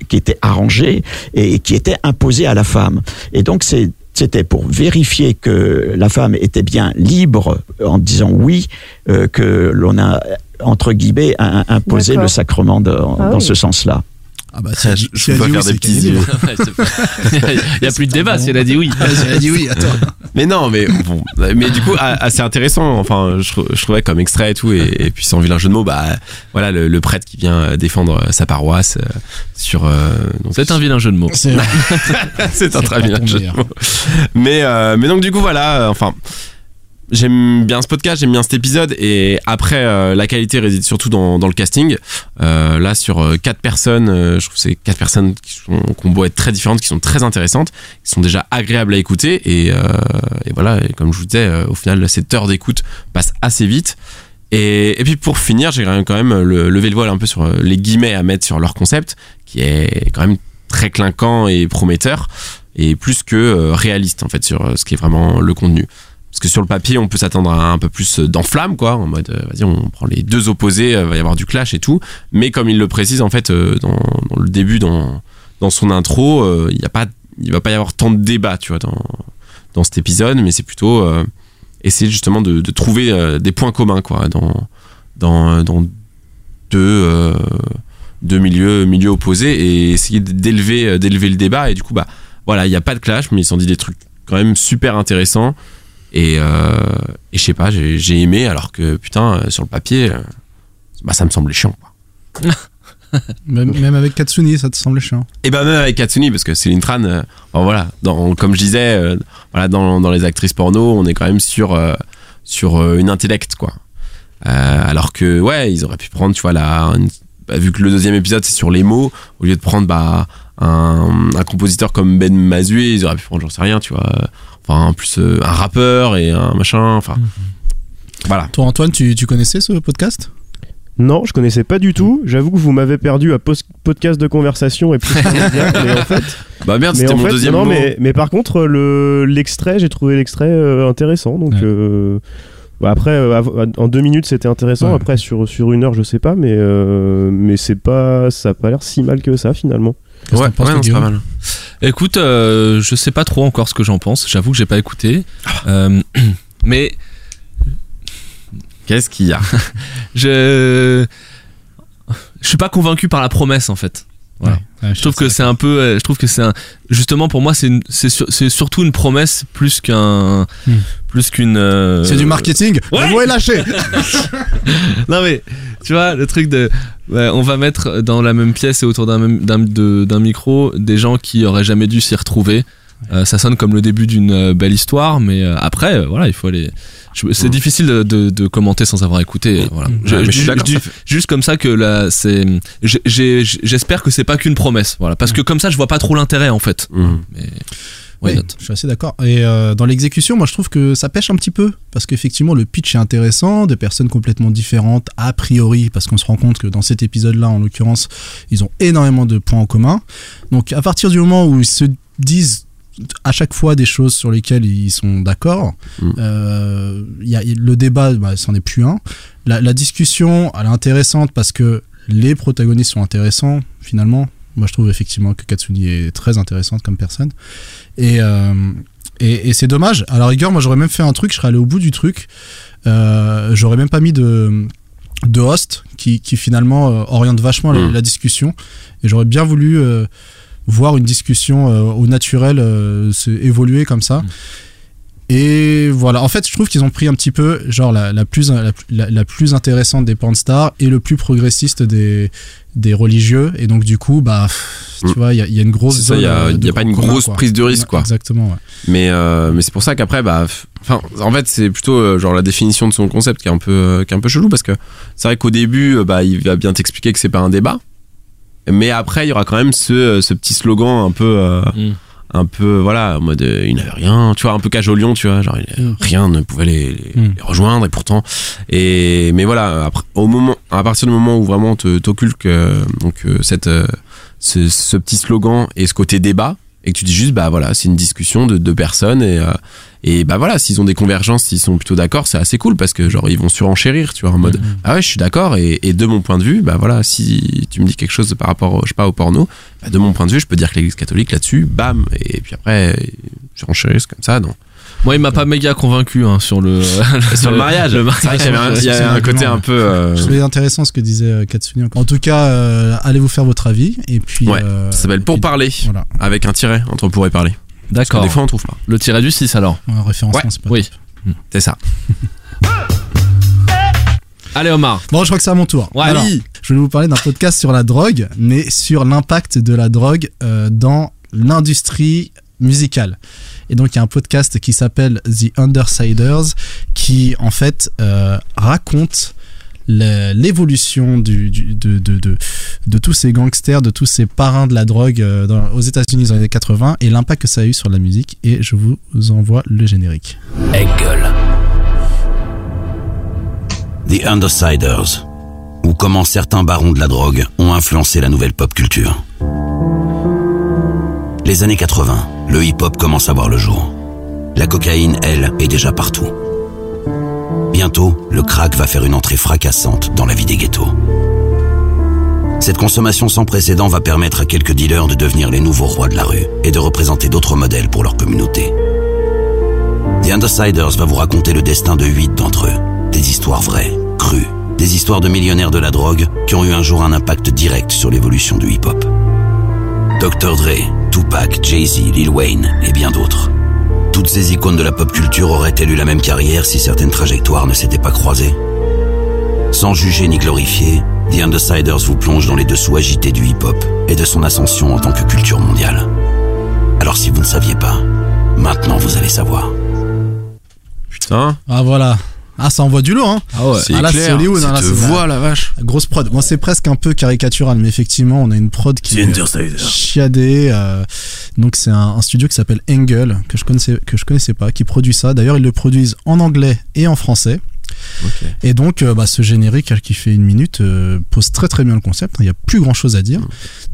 qui étaient arrangés et qui étaient imposés à la femme. Et donc c'est c'était pour vérifier que la femme était bien libre en disant oui euh, que l'on a entre guillemets imposé le sacrement de- dans oui. ce sens-là. Ah bah, si, Je- si je peux pas oui, faire des petits yeux. Il y a plus de débat si elle a dit oui. Ah, elle a dit oui, attends. Mais non, mais bon, mais du coup a- assez intéressant. Enfin, je, trou- je trouvais comme extrait et tout, et, et puis sans vilain jeu de mots, bah voilà le, le prêtre qui vient euh, défendre euh, sa paroisse euh, sur. euh, C'est un vilain jeu de mots. C'est un très vilain jeu de mots. Mais euh, mais donc du coup voilà, euh, enfin. J'aime bien ce podcast, j'aime bien cet épisode et après euh, la qualité réside surtout dans, le casting. Euh, là sur euh, quatre personnes, je trouve que c'est quatre personnes qui, sont, qui ont être très différentes, qui sont très intéressantes, qui sont déjà agréables à écouter et, voilà. Et comme je vous disais, au final cette heure d'écoute passe assez vite. Et, puis pour finir, j'ai quand même le, levé le voile un peu sur les guillemets à mettre sur leur concept, qui est quand même très clinquant et prometteur et plus que réaliste en fait sur ce qui est vraiment le contenu. Parce que sur le papier, on peut s'attendre à un peu plus d'enflamme, quoi, en mode, euh, vas-y, on prend les deux opposés, euh, va y avoir du clash et tout. Mais comme il le précise, en fait, euh, dans, le début, dans, son intro, euh, il y il va pas y avoir tant de débat, tu vois, dans, dans cet épisode, mais c'est plutôt euh, essayer justement de, trouver euh, des points communs, quoi, dans, deux, euh, milieux, opposés et essayer d'élever, euh, le débat. Et du coup, bah, voilà, il n'y a pas de clash, mais ils sont dit des trucs quand même super intéressants. Et, euh, et je sais pas, j'ai aimé, alors que putain, euh, sur le papier, euh, bah, ça me semblait chiant. Quoi. Même, même avec Katsuni, ça te semble chiant. Et bah même avec Katsuni, parce que Céline Tran, euh, voilà, dans, comme je disais, euh, voilà, dans, dans les actrices porno, on est quand même sur, sur une intellect, quoi. Alors que, ouais, ils auraient pu prendre, tu vois, la, une- bah, vu que le deuxième épisode c'est sur les mots, au lieu de prendre bah, un, un compositeur comme Ben Mazué, ils auraient pu prendre, j'en sais rien, tu vois, enfin, plus euh, un rappeur et un machin, enfin. Voilà. Toi, Antoine, tu, tu connaissais ce podcast? Non, je connaissais pas du tout. J'avoue que vous m'avez perdu à podcast de conversation et plus mais en fait, Bah merde, mais c'était en mon fait, deuxième non, mot. mais, mais par contre le l'extrait, j'ai trouvé l'extrait euh, intéressant. Donc Ouais. euh, bah, après, euh, en deux minutes, c'était intéressant. Ouais. Après, sur sur une heure, je sais pas, mais euh, mais c'est pas, ça a pas l'air si mal que ça finalement. Qu'est-ce Ouais, non, c'est pas mal. Écoute, euh, je sais pas trop encore ce que j'en pense. J'avoue que j'ai pas écouté. Euh, mais Qu'est-ce qu'il y a? Je je suis pas convaincu par la promesse en fait. Voilà. Ouais, Je trouve que c'est un peu, je trouve que c'est un, justement pour moi c'est c'est sur- c'est surtout une promesse plus qu'un, Hmm. plus qu'une. euh, C'est du marketing. Ouais. Le mot est lâché. Non mais tu vois le truc de, ouais, on va mettre dans la même pièce et autour d'un même- d'un de- d'un micro des gens qui auraient jamais dû s'y retrouver. Euh, ça sonne comme le début d'une euh, belle histoire, mais euh, après euh, voilà il faut aller. C'est Hmm. difficile de, de- de commenter sans avoir écouté. euh, Voilà. Ouais, je dis- ça fait- juste comme ça que là c'est. J'espère que c'est pas qu'une promesse. Voilà parce que comme ça je vois pas trop l'intérêt en fait. Mais Oui, je suis assez d'accord. Et euh, dans l'exécution, moi je trouve que ça pêche un petit peu parce qu'effectivement le pitch est intéressant, des personnes complètement différentes a priori, parce qu'on se rend compte que dans cet épisode-là, en l'occurrence, ils ont énormément de points en commun. Donc à partir du moment où ils se disent à chaque fois des choses sur lesquelles ils sont d'accord. Mm. Euh, y a, le débat, bah, c'en est plus un. La, la discussion, elle est intéressante parce que les protagonistes sont intéressants finalement. Moi, je trouve effectivement que Katsuni est très intéressante comme personne. Et, euh, et, et c'est dommage. À la rigueur, moi, j'aurais même fait un truc, je serais allé au bout du truc. Euh, j'aurais même pas mis de, de host qui, qui finalement euh, oriente vachement la, Mm. la discussion. Et j'aurais bien voulu euh, voir une discussion euh, au naturel euh, se évoluer comme ça. Et voilà, en fait, je trouve qu'ils ont pris un petit peu, genre, la, la plus, la, plus intéressante des stars et le plus progressiste des, des religieux. Et donc, du coup, bah, tu Mm. vois, il y, a- il y a une grosse. C'est ça, il y a- euh, y a de pas une grosse prise de risque, quoi. Exactement, ouais. Mais, euh, mais c'est pour ça qu'après, bah, enfin, en fait, c'est plutôt euh, genre la définition de son concept qui est un peu, euh, qui est un peu chelou parce que c'est vrai qu'au début, euh, bah, il va bien t'expliquer que c'est pas un débat. Mais après, il y aura quand même ce, euh, ce petit slogan un peu, euh, Mm. un peu, voilà, en mode, euh, il n'avait rien, tu vois, un peu cage au lion, tu vois, genre, il- Mm. rien ne pouvait les, les- Mm. les rejoindre et pourtant. Et, mais voilà, après, au moment, à partir du moment où vraiment euh, donc, euh, cette, euh, ce, ce petit slogan et ce côté débat, et que tu dis juste bah voilà c'est une discussion de deux personnes et euh, et bah voilà s'ils ont des convergences s'ils sont plutôt d'accord c'est assez cool parce que genre ils vont surenchérir tu vois en mode ah ouais je suis d'accord et, et de mon point de vue bah voilà si tu me dis quelque chose par rapport au- je sais pas au porno bah, de mon point de vue je peux dire que l'église catholique là-dessus bam et puis après surenchérissent comme ça donc Moi, il m'a pas méga convaincu hein, sur le sur le mariage le c'est vrai qu'il y avait un, il y avait un côté un peu euh, Je trouvais intéressant ce que disait euh, Katsuni. En tout cas, euh, allez vous faire votre avis. Et puis. Ouais, euh, ça s'appelle pour parler Voilà, avec un tiret entre pour et parler Parce que D'accord. des fois on trouve pas Le tiret du 6 alors. un référencement, Ouais, c'est pas Oui. c'est ça Allez Omar. Bon, je crois que c'est à mon tour. Ouais. Alors, je vais vous parler d'un podcast sur la drogue, mais sur l'impact de la drogue euh, dans l'industrie musicale. Et donc, il y a un podcast qui s'appelle The Undersiders, qui en fait euh, raconte l'évolution du, de, de, de, de tous ces gangsters, de tous ces parrains de la drogue euh, aux États-Unis dans les années 80 et l'impact que ça a eu sur la musique. Et je vous envoie le générique. Engel. The Undersiders, ou comment certains barons de la drogue ont influencé la nouvelle pop culture. Les années 80, le hip-hop commence à voir le jour. La cocaïne, elle, est déjà partout. Bientôt, le crack va faire une entrée fracassante dans la vie des ghettos. Cette consommation sans précédent va permettre à quelques dealers de devenir les nouveaux rois de la rue et de représenter d'autres modèles pour leur communauté. The Undersiders va vous raconter le destin de huit d'entre eux. Des histoires vraies, crues, des histoires de millionnaires de la drogue qui ont eu un jour un impact direct sur l'évolution du hip-hop. Dr. Dre, Tupac, Jay-Z, Lil Wayne et bien d'autres. Toutes ces icônes de la pop culture auraient-elles eu la même carrière si certaines trajectoires ne s'étaient pas croisées? Sans juger ni glorifier, The Undersiders vous plonge dans les dessous agités du hip-hop et de son ascension en tant que culture mondiale. Alors si vous ne saviez pas, maintenant vous allez savoir. putain Ah voilà. Ah, ça envoie du lourd, hein Ah ouais. c'est Ah, là, c'est clair Hollywood, hein, là, c'est- voix la vache Grosse prod. Moi, c'est presque un peu caricatural, mais effectivement, on a une prod qui est chiadée. euh, donc, c'est un, un studio qui s'appelle Engel, que je connaissais, que je connaissais pas, qui produit ça. D'ailleurs, ils le produisent en anglais et en français. Et donc, euh, bah, ce générique qui fait une minute euh, pose très très bien le concept. Il n'y a plus grand chose à dire.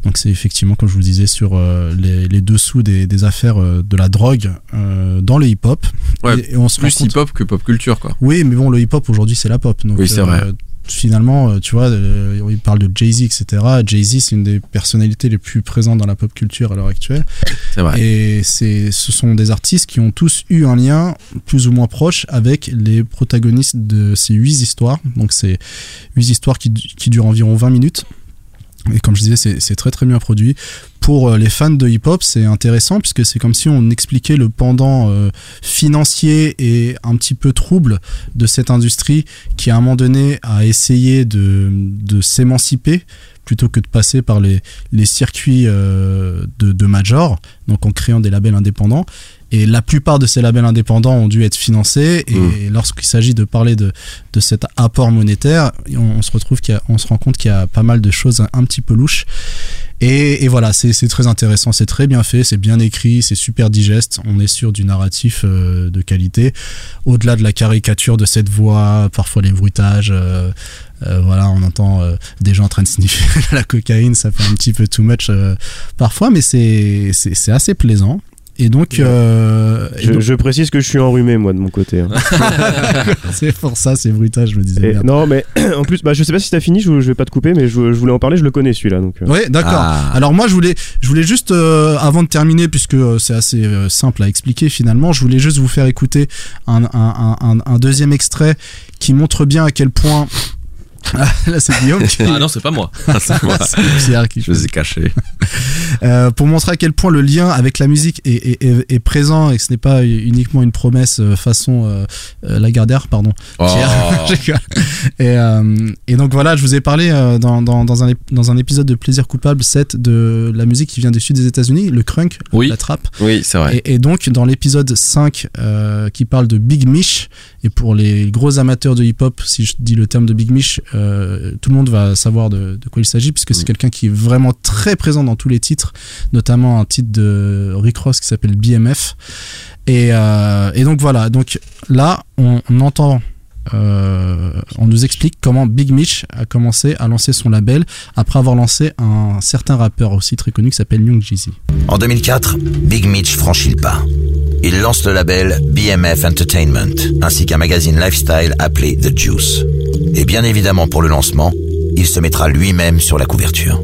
Donc, c'est effectivement, comme je vous le disais, sur euh, les, les dessous des, des affaires euh, de la drogue euh, dans le hip-hop. Ouais, et, et on se plus hip-hop que pop culture quoi oui, mais bon, le hip-hop aujourd'hui, c'est la pop. Donc, Oui, c'est euh, vrai. Finalement, euh, tu vois, euh, il parle de Jay-Z, etc. Jay-Z, c'est une des personnalités les plus présentes dans la pop culture à l'heure actuelle. c'est vrai Et ce sont des artistes qui ont tous eu un lien plus ou moins proche avec les protagonistes de ces huit histoires. Donc, c'est huit histoires qui, qui durent environ 20 minutes. Et comme je disais, c'est, très très bien produit. Pour euh, les fans de hip-hop, c'est intéressant puisque c'est comme si on expliquait le pendant euh, financier et un petit peu trouble de cette industrie qui à un moment donné a essayé de s'émanciper plutôt que de passer par les, les circuits euh, de, de major, donc en créant des labels indépendants. Et la plupart de ces labels indépendants ont dû être financés. Et lorsqu'il s'agit de parler de, de cet apport monétaire, on, on se retrouve qu'il on se rend compte qu'il y a pas mal de choses un, un petit peu louches. Et, et voilà, c'est c'est très intéressant, c'est très bien fait, c'est bien écrit, c'est super digeste. On est sur du narratif euh, de qualité. Au-delà de la caricature de cette voix, parfois les bruitages. euh, voilà, on entend euh, des gens en train de sniffer la cocaïne, ça fait un petit peu too much euh, parfois, mais c'est c'est c'est assez plaisant. Et donc, euh, et Je, donc- je précise que je suis enrhumé, moi, de mon côté. hein. c'est pour ça, c'est brutal, je me disais. Et- merde. non, mais en plus, bah, je sais pas si t'as fini, je, je vais pas te couper, mais je, je voulais en parler, je le connais celui-là. Donc, euh. Oui, d'accord. Ah. Alors moi, je voulais, je voulais juste, euh, avant de terminer, puisque euh, c'est assez euh, simple à expliquer finalement, je voulais juste vous faire écouter un, un, un, un- un deuxième extrait qui montre bien à quel point... Ah, Là, c'est Guillaume qui... Ah non, c'est pas moi. C'est Pierre qui Je les ai cachés. Euh, pour montrer à quel point le lien avec la musique est, est- est- est présent et que ce n'est pas uniquement une promesse euh, façon euh, euh, Lagardère, pardon. Oh. Pierre. Et, euh, et donc voilà, je vous ai parlé dans, dans, dans, un, dans un épisode de Plaisir coupable 7 de la musique qui vient du sud des États-Unis, le crunk, Oui. la trappe. Oui, c'est vrai. Et, et donc dans l'épisode 5 euh, qui parle de Big Mish, et pour les gros amateurs de hip-hop, si je dis le terme de Big Mish, euh, tout le monde va savoir de, de quoi il s'agit, puisque c'est quelqu'un qui est vraiment très présent dans tous les titres, notamment un titre de Rick Ross qui s'appelle BMF. Et, euh, et donc voilà, donc là on, on entend... euh, on nous explique comment Big Mish a commencé à lancer son label après avoir lancé un certain rappeur aussi très connu qui s'appelle Young Jeezy. En 2004, Big Mitch franchit le pas. Il lance le label BMF Entertainment, ainsi qu'un magazine lifestyle appelé The Juice. Et bien évidemment pour le lancement, il se mettra lui-même sur la couverture.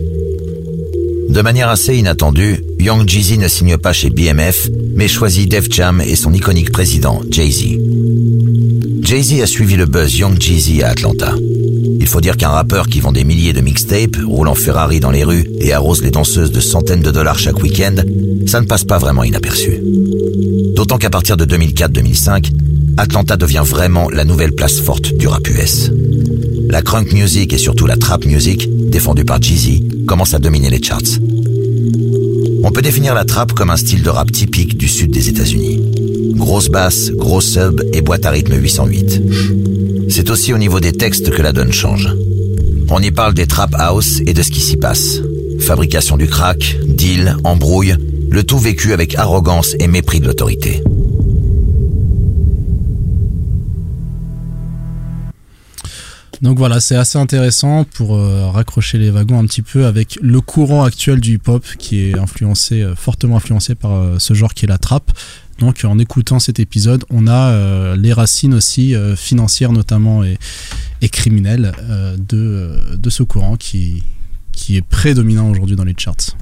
De manière assez inattendue, Young Jeezy ne signe pas chez BMF, mais choisit Def Jam et son iconique président, Jay-Z. Jay-Z a suivi le buzz Young Jeezy à Atlanta. Il faut dire qu'un rappeur qui vend des milliers de mixtapes, roule en Ferrari dans les rues et arrose les danseuses de centaines de dollars chaque week-end, ça ne passe pas vraiment inaperçu. D'autant qu'à partir de 2004-2005, Atlanta devient vraiment la nouvelle place forte du rap US. La crunk music et surtout la trap music, défendue par Jeezy, commence à dominer les charts. On peut définir la trap comme un style de rap typique du sud des États-Unis. Grosse basse, gros sub et boîte à rythme 808. C'est aussi au niveau des textes que la donne change. On y parle des trap house et de ce qui s'y passe. Fabrication du crack, deal, embrouille, le tout vécu avec arrogance et mépris de l'autorité. Donc voilà, c'est assez intéressant pour euh, raccrocher les wagons un petit peu avec le courant actuel du hip-hop qui est influencé, euh, fortement influencé par euh, ce genre qui est la trap. Donc en écoutant cet épisode, on a euh, les racines aussi euh, financières notamment et, et criminelles euh, de, de ce courant qui, qui est prédominant aujourd'hui dans les charts.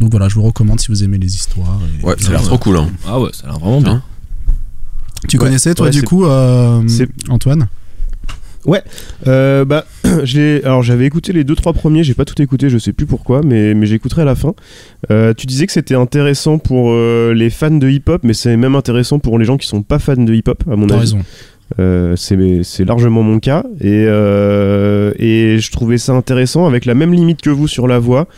Donc voilà, je vous recommande si vous aimez les histoires. et- Ouais, ça a l'air trop cool. Hein. Ah ouais, ça a l'air vraiment bien. Tu Ouais, connaissais toi ouais, du coup euh, Antoine Euh, bah, alors j'avais écouté les deux trois premiers, j'ai pas tout écouté, je sais plus pourquoi, mais, mais j'écouterai à la fin. Euh, tu disais que c'était intéressant pour euh, les fans de hip-hop, mais c'est même intéressant pour les gens qui sont pas fans de hip-hop, à mon T'as avis. raison. Euh, c'est c'est largement mon cas et, euh, et je trouvais ça intéressant avec la même limite que vous sur la voix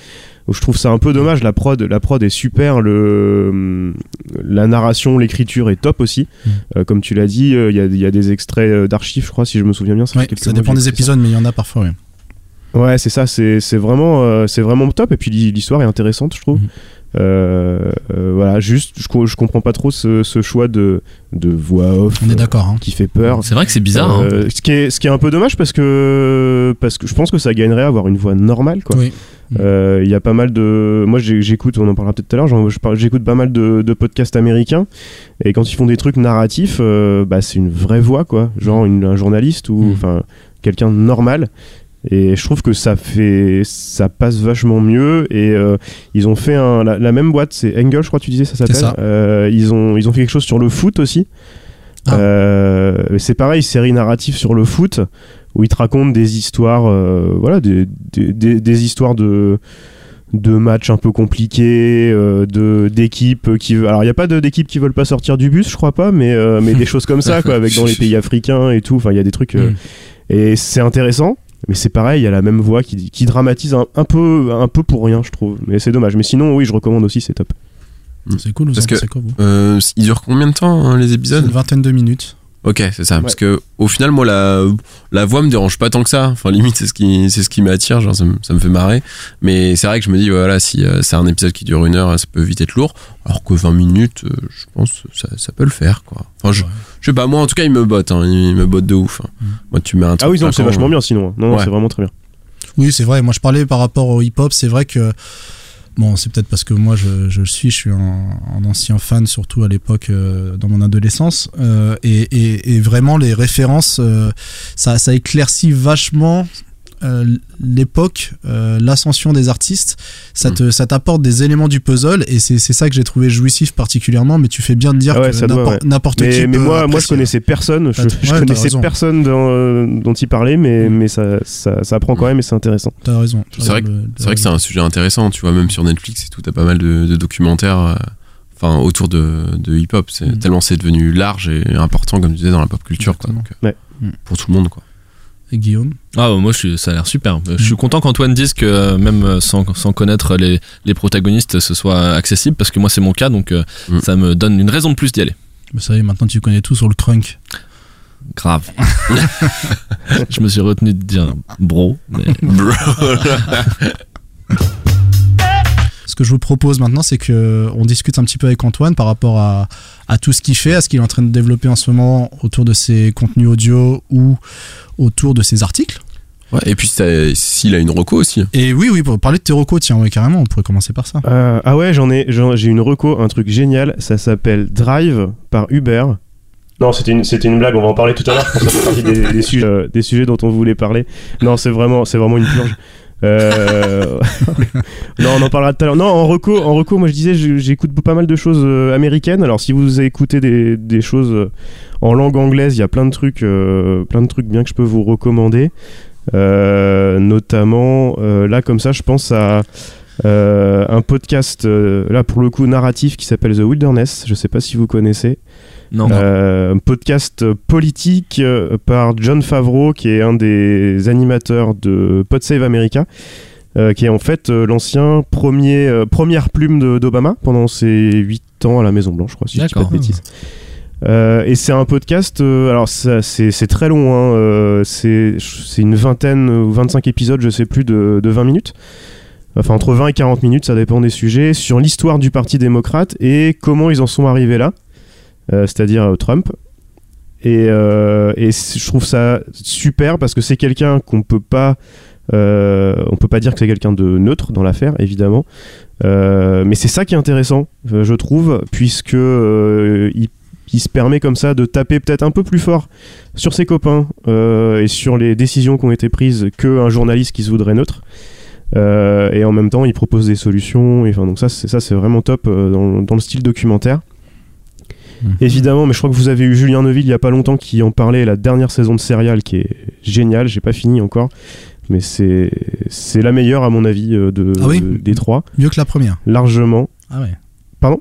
je trouve ça un peu dommage la prod la prod est super le la narration l'écriture est top aussi Mm. Euh, comme tu l'as dit euh, il y, a, il y a des extraits euh, d'archives je crois si je me souviens bien ça, Ouais, dépend des ça. épisodes, mais il y en a parfois. ouais. Ouais, c'est ça, c'est vraiment, euh, c'est vraiment top. Et puis l'histoire est intéressante, je trouve. Euh, euh, voilà, juste, je, je comprends pas trop ce, ce choix de, de voix off On est d'accord. hein. qui fait peur. C'est vrai que c'est bizarre. hein. Ce, qui est, ce qui est un peu dommage parce que, parce que je pense que ça gagnerait à avoir une voix normale. Quoi. Oui. Euh, Il y a pas mal de. Moi, j'écoute, on en parlera peut-être tout à l'heure, j'écoute pas mal de, de podcasts américains. Et quand ils font des trucs narratifs, euh, bah, c'est une vraie voix, quoi. Genre une- un journaliste ou Mm. enfin quelqu'un de normal. Et je trouve que ça fait. Ça passe vachement mieux. Et euh, ils ont fait un, la, la même boîte, c'est Engel, je crois que tu disais, ça s'appelle. ils, ont, ils ont fait quelque chose sur le foot aussi. Ah. C'est pareil, série narrative sur le foot où ils te racontent des histoires, euh, voilà, des, des, des- des histoires de de matchs un peu compliqués, euh, de d'équipes qui veulent. Alors il y a pas de- d'équipes qui veulent pas sortir du bus, je crois pas, mais euh, mais des choses comme ça, quoi, avec dans les pays africains et tout. Enfin, il y a des trucs euh, Mm. et c'est intéressant. Mais c'est pareil, il y a la même voix qui, qui dramatise un, un peu un peu pour rien, je trouve. Mais c'est dommage. Mais sinon, oui, je recommande aussi, c'est top. C'est cool, vous Parce en que- quoi, vous? Euh, il dure combien de temps hein, les épisodes? Une vingtaine de minutes. Ok, c'est ça. Parce que au final, moi, la, la voix me dérange pas tant que ça. Enfin, limite, c'est ce qui, c'est ce qui m'attire. Genre, ça me, ça me fait marrer. Mais c'est vrai que je me dis, voilà, si euh, c'est un épisode qui dure une heure, ça peut vite être lourd. Alors que 20 minutes, euh, je pense, ça, ça peut le faire, quoi. Enfin, je, Ouais. je sais pas, moi, en tout cas, il me botte. Hein, il me botte de ouf. hein. Mm. Moi, tu mets un truc. Ah oui, non, c'est vachement euh, bien sinon. Non, non, Ouais. c'est vraiment très bien. Oui, c'est vrai. Moi, je parlais par rapport au hip-hop. C'est vrai que Bon, c'est peut-être parce que moi je, je le suis, je suis un, un ancien fan, surtout à l'époque euh, dans mon adolescence. Euh, et, et, et vraiment, les références, euh, ça, ça éclaircit vachement euh, l'époque, euh, l'ascension des artistes. Ça Hmm. te, ça t'apporte des éléments du puzzle et c'est c'est ça que j'ai trouvé jouissif particulièrement. Mais tu fais bien de dire Ah ouais, que ça doit, n'importe ouais. n'importe mais, qui. mais peut moi, moi, je apprécier. connaissais personne. Je, je ouais, connaissais personne dans, euh, dont il parlait, mais, mais ça, ça, ça apprend quand même et c'est intéressant. T'as raison. C'est vrai, que- c'est vrai que c'est un sujet intéressant, tu vois, même sur Netflix et tout, t'as pas mal de, de documentaires euh, enfin, autour de, de hip-hop. C'est Mm. tellement c'est devenu large et important, comme tu disais, dans la pop culture, quoi. Donc, Ouais. Pour tout le monde, quoi. Et Guillaume Ah, bah, moi, je suis, ça a l'air super. Je suis content qu'Antoine dise que euh, même euh, sans, sans connaître les, les protagonistes, ce soit accessible parce que moi, c'est mon cas, donc euh, Mm. ça me donne une raison de plus d'y aller. Mais ça y est, maintenant tu connais tout sur le crunk. Grave. je me suis retenu de dire bro, mais Ce que je vous propose maintenant, c'est que on discute un petit peu avec Antoine par rapport à, à tout ce qu'il fait, à ce qu'il est en train de développer en ce moment autour de ses contenus audio ou autour de ses articles. Ouais, et puis s'il a une reco aussi. Et oui, oui, pour parler de tes recos, tiens, ouais, carrément, on pourrait commencer par ça. Euh, ah ouais, j'en ai, j'en- j'ai une reco, un truc génial. Ça s'appelle Drive par Uber. Non, c'était une, c'était une blague. On va en parler tout à l'heure. Des, des sujets, euh, des sujets dont on voulait parler. Non, c'est vraiment, c'est vraiment une purge. Euh, non, on en parlera tout à l'heure. Non, en reco, en moi je disais, j'écoute pas mal de choses euh, américaines. Alors si vous écoutez des, des choses euh, en langue anglaise, il y a plein de trucs, plein de trucs bien que je peux vous recommander. Notamment, là comme ça, je pense à un podcast, là pour le coup narratif, qui s'appelle The Wilderness. Je sais pas si vous connaissez. Non. Euh, un podcast politique euh, par John Favreau, qui est un des animateurs de Pod Save America, euh, qui est en fait euh, l'ancien premier euh, première plume d'Obama pendant ses 8 ans à la Maison Blanche, je crois, si je dis pas de bêtises. Et c'est un podcast, alors c'est très long, hein, c'est une vingtaine ou 25 épisodes, je sais plus, de, de 20 minutes. Enfin, entre 20 et 40 minutes, ça dépend des sujets, sur l'histoire du Parti démocrate et comment ils en sont arrivés là, c'est-à-dire euh, Trump. Et, euh, je trouve ça super parce que c'est quelqu'un qu'on peut pas. euh, on peut pas dire que c'est quelqu'un de neutre dans l'affaire, évidemment. Euh, mais c'est ça qui est intéressant, euh, je trouve, puisque euh, il, se permet comme ça de taper peut-être un peu plus fort sur ses copains euh, et sur les décisions qui ont été prises qu'un journaliste qui se voudrait neutre. Euh, et en même temps, il propose des solutions. Et, donc ça, c'est vraiment top euh, dans le style documentaire. Mhm. Évidemment, mais je crois que vous avez eu Julien Neuville il y a pas longtemps qui en parlait la dernière saison de Serial qui est géniale. J'ai pas fini encore, mais c'est c'est la meilleure à mon avis euh, de, Ah oui des trois, Mieux que la première. largement. Ah ouais. Pardon?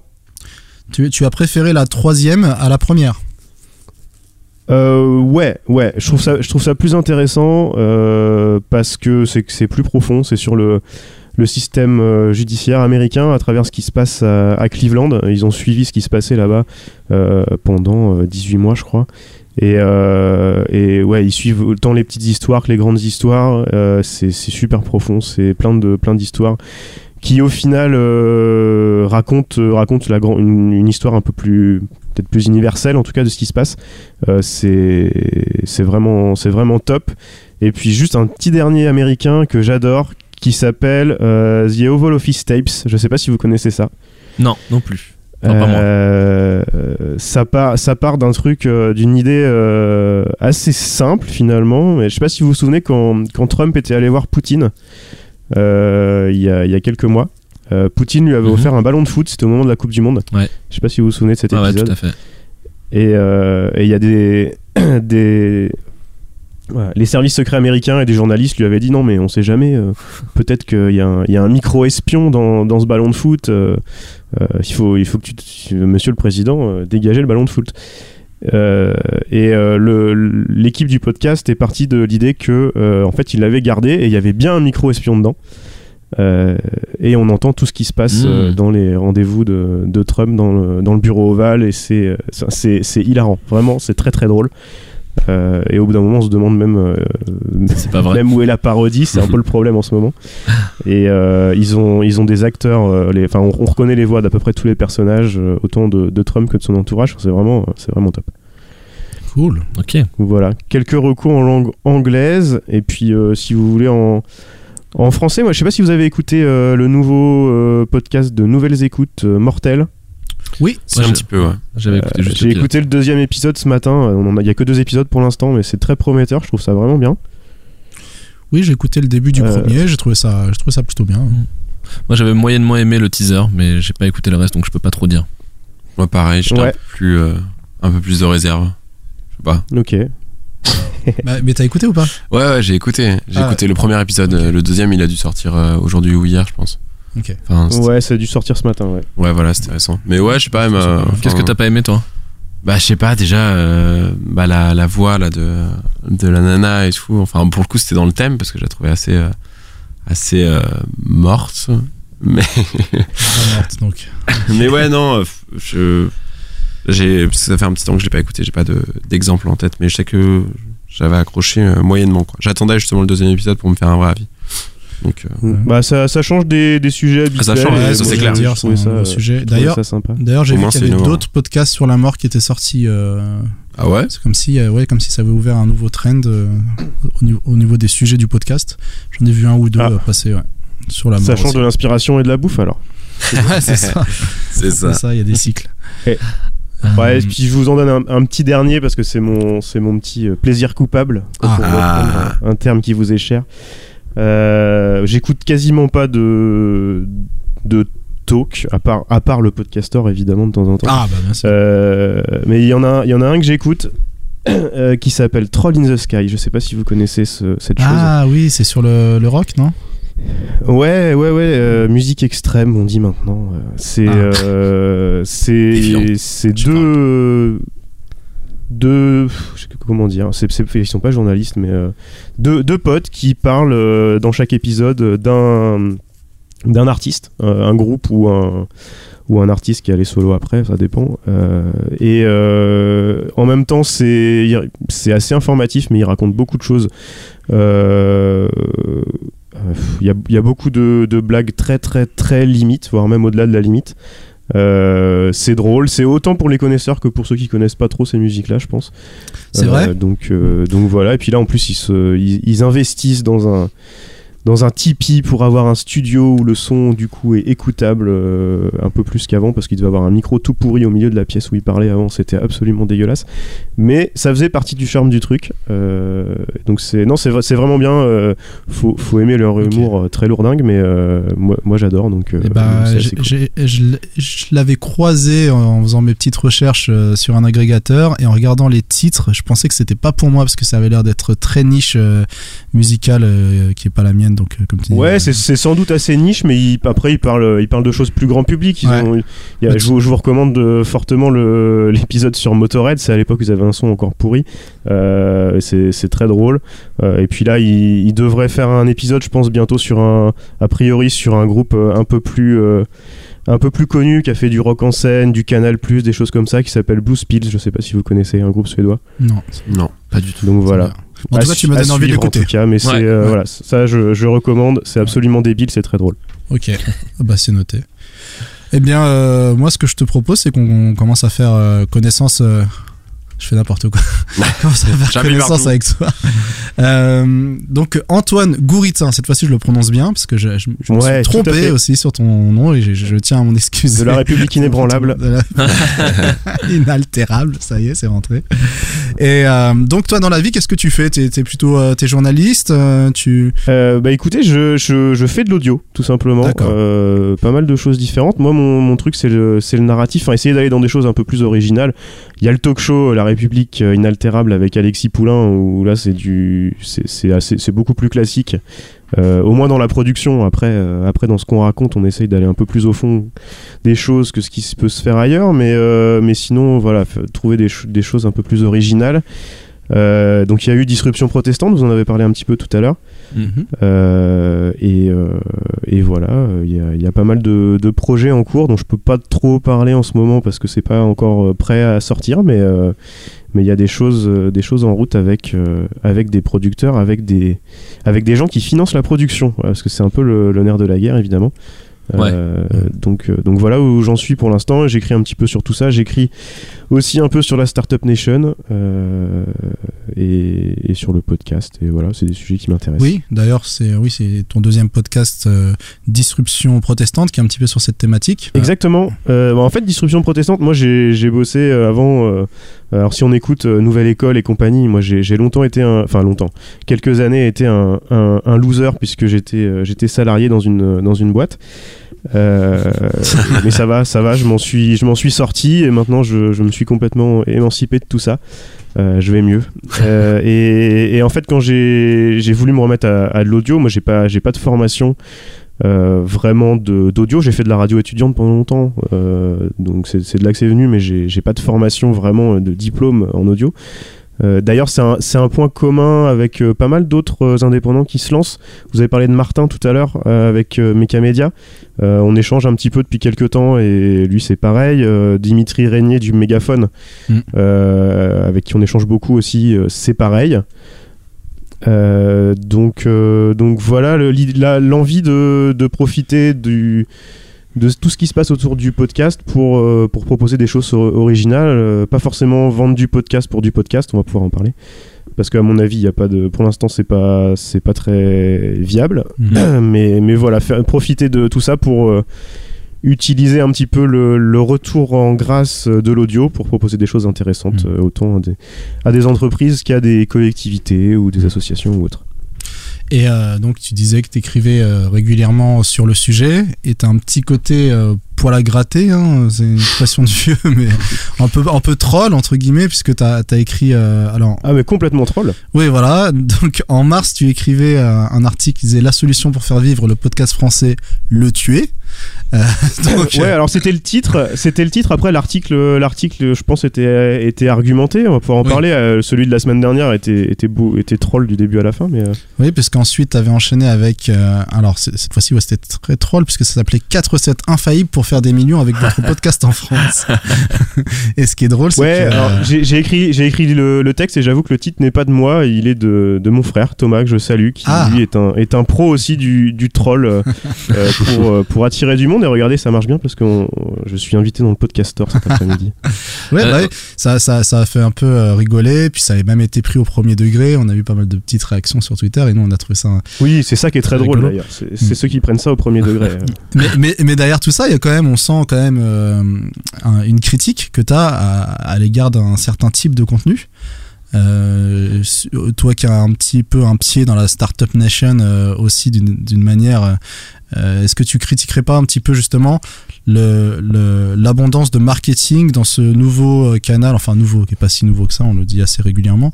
Tu, tu as préféré la troisième à la première. Euh, ouais, ouais, je trouve ça, je trouve ça plus intéressant euh, parce que c'est que c'est plus profond, c'est sur le, le système euh, judiciaire américain à travers ce qui se passe à, Cleveland. Ils ont suivi ce qui se passait là-bas euh, pendant euh, 18 mois, je crois. Et, euh, ouais, ils suivent autant les petites histoires que les grandes histoires. Euh, c'est super profond, c'est plein de plein d'histoires qui au final euh, racontent racontent la grand, une, histoire un peu plus peut-être plus universelle en tout cas de ce qui se passe. Euh, c'est vraiment c'est vraiment top. Et puis juste un petit dernier américain que j'adore qui s'appelle euh, The Oval Office Tapes. Je sais pas si vous connaissez ça. non, non plus. Non, pas moi. Euh, ça part, ça part d'un truc, euh, d'une idée assez simple finalement. Mais je sais pas si vous vous souvenez quand, quand Trump était allé voir Poutine il, y a, il y a quelques mois. euh, Poutine lui avait Mhm. offert un ballon de foot, c'était au moment de la Coupe du Monde. Ouais. Je sais pas si vous vous souvenez de cet Ah ouais, épisode. tout à fait. Et euh, et il y a des, des voilà, les services secrets américains et des journalistes lui avaient dit non mais on sait jamais, euh, peut-être qu'il y a un, il y a un micro-espion dans, dans ce ballon de foot, euh, euh, il, faut, il faut que tu, monsieur le président, dégagez le ballon de foot. Et l'équipe du podcast est partie de l'idée que en fait il l'avait gardé et il y avait bien un micro-espion dedans. Et on entend tout ce qui se passe Mmh. dans les rendez-vous de, de Trump dans le, dans le bureau ovale et c'est hilarant vraiment c'est très très drôle Euh, et au bout d'un moment on se demande même euh, C'est pas vrai. même où est la parodie c'est un peu le problème en ce moment et euh, ils ont ils ont des acteurs les on, on reconnaît les voix d'à peu près tous les personnages autant de, de Trump que de son entourage c'est vraiment c'est vraiment top Cool. Ok. voilà quelques recours en langue anglaise et puis si vous voulez en En français, moi, je sais pas si vous avez écouté le nouveau podcast de Nouvelles Écoutes Mortelles. Oui, C'est un je- petit peu, ouais. J'avais écouté Euh, juste J'ai écouté le deuxième épisode ce matin. euh, on en a- Il y a que deux épisodes pour l'instant, mais c'est très prometteur. Je trouve ça vraiment bien. Oui, j'ai écouté le début du Euh, premier, j'ai trouvé ça, j'ai trouvé ça plutôt bien. Moi j'avais moyennement aimé le teaser, mais j'ai pas écouté le reste donc je peux pas trop dire. Moi, pareil, j'étais un Ouais. peu plus, euh, un peu plus de réserve. Je sais pas. Ok. Bah, mais t'as écouté ou pas? Ouais, ouais, j'ai écouté. J'ai Ah, écouté le premier épisode. Le deuxième, il a dû sortir aujourd'hui ou hier, je pense. Enfin, Ouais, ça a dû sortir ce matin. Ouais. ouais, voilà, c'était récent. Mais ouais, je sais pas. même, euh, Qu'est-ce que t'as pas aimé toi Bah, je sais pas, déjà, euh, bah, la, la voix là, de, de la nana et tout. Enfin, pour le coup, c'était dans le thème parce que je la trouvais assez, euh, assez euh, morte. Mais, morte, donc. mais ouais, non, je. J'ai, parce que ça fait un petit temps que je l'ai pas écouté, j'ai pas de, d'exemple en tête, mais je sais que j'avais accroché euh, moyennement. J'attendais justement le deuxième épisode pour me faire un vrai avis. Donc, euh, Bah, ça, ça change des, des sujets habituels. ça change, ouais, ça, moi, c'est clair. Dire, c'est un euh, sujet. D'ailleurs, ça sympa. D'ailleurs, j'ai Au vu moins, qu'il y avait d'autres podcasts sur la mort qui étaient sortis. euh, ah ouais c'est comme si, euh, ouais, comme si ça avait ouvert un nouveau trend euh, au, niveau, au niveau des sujets du podcast. J'en ai vu un ou deux Ah. euh, passer ouais, sur la mort. Ça change aussi. de l'inspiration et de la bouffe alors. C'est ça. C'est ça. C'est ça, il y a des cycles. Ouais, et puis je vous en donne un, un petit dernier parce que c'est mon, c'est mon petit euh, plaisir coupable, Ah. un terme qui vous est cher. Euh, J'écoute quasiment pas de, de talk, à part, à part le podcaster évidemment de temps en temps. Ah, bah bien sûr. Euh, mais il y, en a- il y en a un que j'écoute euh, qui s'appelle Troll in the Sky. Je sais pas si vous connaissez ce- cette chose. Ah oui, c'est sur le, le rock, non? Ouais, ouais, ouais, euh, musique extrême, on dit maintenant. C'est, Ah. c'est deux, deux, comment dire. C'est, ils sont pas journalistes, mais euh, deux, deux potes qui parlent euh, dans chaque épisode d'un, d'un artiste, euh, un groupe ou un ou un artiste qui allait solo après, ça dépend. Et en même temps, c'est c'est assez informatif, mais il raconte beaucoup de choses. Il y, a, y a beaucoup de, de blagues très très très limites, voire même au-delà de la limite. Euh, c'est drôle, c'est autant pour les connaisseurs que pour ceux qui connaissent pas trop ces musiques-là, je pense. C'est Euh, vrai donc, euh, donc voilà, et puis là en plus ils, se, ils, ils investissent dans un, dans un Tipeee pour avoir un studio où le son du coup est écoutable euh, un peu plus qu'avant parce qu'il devait avoir un micro tout pourri au milieu de la pièce où il parlait avant, c'était absolument dégueulasse. Mais ça faisait partie du charme du truc. Euh, donc c'est non, c'est vrai- c'est vraiment bien. euh, faut, faut aimer leur humour euh, très lourdingue, mais moi, moi j'adore donc. Eh ben, cool. je l'avais croisé en, faisant mes petites recherches sur un agrégateur et en regardant les titres, je pensais que c'était pas pour moi parce que ça avait l'air d'être très niche musicale qui est pas la mienne donc euh, comme tu dis, Ouais, euh, c'est- sans doute assez niche, mais il- après, il parle, il parle de choses plus grand public. Ils Ouais. ont- il y a- Mais je, vous, je vous recommande de- fortement l'épisode sur Motorhead. C'est à l'époque où ils avaient un son encore pourri. Euh, c'est très drôle. Euh, et puis là, il, il devrait faire un épisode, je pense, bientôt sur un, a priori, sur un groupe euh, un peu plus. euh, un peu plus connu qui a fait du rock en scène, du Canal+, des choses comme ça, qui s'appelle Blue Spills. Je sais pas si vous connaissez, un groupe suédois. non. Non. Pas du tout. Donc voilà. En tout cas, tu à donnes envie de suivre, en tout cas, mais c'est Ouais. euh, Ouais. voilà, ça je, je recommande. C'est absolument débile, c'est très drôle. Ok, Ah bah c'est noté. Eh bien, euh, moi, ce que je te propose, c'est qu'on commence à faire euh, connaissance. euh, je fais n'importe quoi. On commence à faire connaissance avec toi. Euh, donc, Antoine Gouritin, cette fois-ci, je le prononce bien, parce que je, je- je me Ouais, suis trompé aussi sur ton nom et je, je tiens à mon excuse. De la République inébranlable. La- Inaltérable, ça y est, c'est rentré. Et euh, donc, toi, dans la vie, qu'est-ce que tu fais? T'es es plutôt euh, t'es journaliste euh, tu... Bah écoutez, je, je, je fais de l'audio, tout simplement. Pas mal de choses différentes. Moi, mon, mon truc, c'est le, c'est le narratif. Enfin, essayer d'aller dans des choses un peu plus originales. Il y a le talk show La République inaltérable avec Alexis Poulain, où là, c'est du, c'est, c'est beaucoup plus classique. Euh, au moins dans la production. Après, euh, après dans ce qu'on raconte, on essaye d'aller un peu plus au fond des choses que ce qui peut se faire ailleurs. Mais, euh, mais sinon, voilà, trouver des, ch- des choses un peu plus originales. Euh, donc il y a eu Disruption protestante, vous en avez parlé un petit peu tout à l'heure. Mhm. Euh, et, euh, et voilà, il y, a- il y a pas mal de, de projets en cours dont je peux pas trop parler en ce moment parce que c'est pas encore prêt à sortir, mais mais il y a des choses, euh, des choses en route avec, euh, avec des producteurs, avec des, avec des gens qui financent la production, Voilà, parce que c'est un peu le, le nerf de la guerre évidemment. Euh, donc, euh, donc voilà où j'en suis pour l'instant. J'écris un petit peu sur tout ça. J'écris aussi un peu sur la Startup Nation euh, et, et sur le podcast. Et voilà, c'est des sujets qui m'intéressent. Oui, d'ailleurs, c'est oui, c'est ton deuxième podcast euh, Disruption protestante qui est un petit peu sur cette thématique. Exactement. Euh, bah, en fait, Disruption protestante, moi j'ai bossé avant. alors si on écoute Nouvelle École et compagnie, moi j'ai longtemps été un, enfin longtemps, quelques années été un, un, un loser puisque j'étais j'étais salarié dans une dans une boîte. Euh, mais ça va, ça va, je m'en suis je m'en suis sorti et maintenant je, je me suis complètement émancipé de tout ça. Euh, je vais mieux. Euh, et, et en fait, quand j'ai voulu me remettre à, de l'audio, moi j'ai pas j'ai pas de formation vraiment d'audio. J'ai fait de la radio étudiante pendant longtemps, donc c'est de là que c'est venu, mais j'ai pas de formation vraiment de diplôme en audio. Euh, D'ailleurs, c'est un, point commun avec euh, pas mal d'autres euh, indépendants qui se lancent. Vous avez parlé de Martin tout à l'heure avec Mechamedia. Euh, on échange un petit peu depuis quelques temps et lui c'est pareil. Dimitri Régnier du Mégaphone, Mm. avec qui on échange beaucoup aussi, c'est pareil. Donc, donc voilà le- l'envie de, de profiter du, de tout ce qui se passe autour du podcast pour, euh, pour proposer des choses or- originales, euh, pas forcément vendre du podcast pour du podcast, on va pouvoir en parler. Parce qu'à mon avis, il y a pas de, pour l'instant, c'est pas, c'est pas très viable. Mhm. mais, mais voilà, faire, profiter de tout ça pour euh, utiliser un petit peu le, le retour en grâce de l'audio pour proposer des choses intéressantes, euh, autant à des, à des entreprises qu'à des collectivités ou des associations ou autres. Et euh, donc tu disais que tu écrivais régulièrement sur le sujet et tu as un petit côté euh, poil à gratter, hein, c'est une expression de vieux, mais un peu, un peu troll entre guillemets, puisque tu as, écrit... euh, alors, Ah, mais complètement troll. Oui, voilà. Donc en mars, tu écrivais euh, un article qui disait La solution pour faire vivre le podcast français, le tuer. Euh, donc, ouais, alors c'était le titre, c'était le titre. Après l'article, l'article, je pense était était argumenté. On va pouvoir en Oui. parler. Euh, celui de la semaine dernière était était beau, était troll du début à la fin, mais euh, Oui, parce qu'ensuite, tu avais enchaîné avec. euh, alors, cette fois-ci, ouais, c'était très troll, puisque ça s'appelait 4 recettes infaillibles pour faire des millions avec votre podcast en France. et ce qui est drôle, c'est ouais. que. alors, euh, j'ai j'ai écrit j'ai écrit le, le texte et j'avoue que le titre n'est pas de moi. Il est de, de mon frère Thomas que je salue, qui Ah. lui est un est un pro aussi du, du troll euh, pour euh, pour attirer du monde. Et regardez, ça marche bien parce que on- je suis invité dans le podcaster cet après-midi. ouais, Euh, bah ouais, ça, ça, ça a fait un peu euh, rigoler, puis ça avait même été pris au premier degré. On a eu pas mal de petites réactions sur Twitter, et nous, on a trouvé ça. Oui, c'est ça qui est très drôle d'ailleurs. C'est c'est Mm. ceux qui prennent ça au premier degré. euh. mais, mais, mais derrière tout ça, il y a quand même, on sent quand même euh, un- une critique que tu as à, à l'égard d'un certain type de contenu. Euh, toi qui as un petit peu un pied dans la startup nation euh, aussi d'une d'une manière, euh, est-ce que tu critiquerais pas un petit peu justement le- le- l'abondance de marketing dans ce nouveau euh, canal, enfin nouveau, qui est pas si nouveau que ça, on le dit assez régulièrement,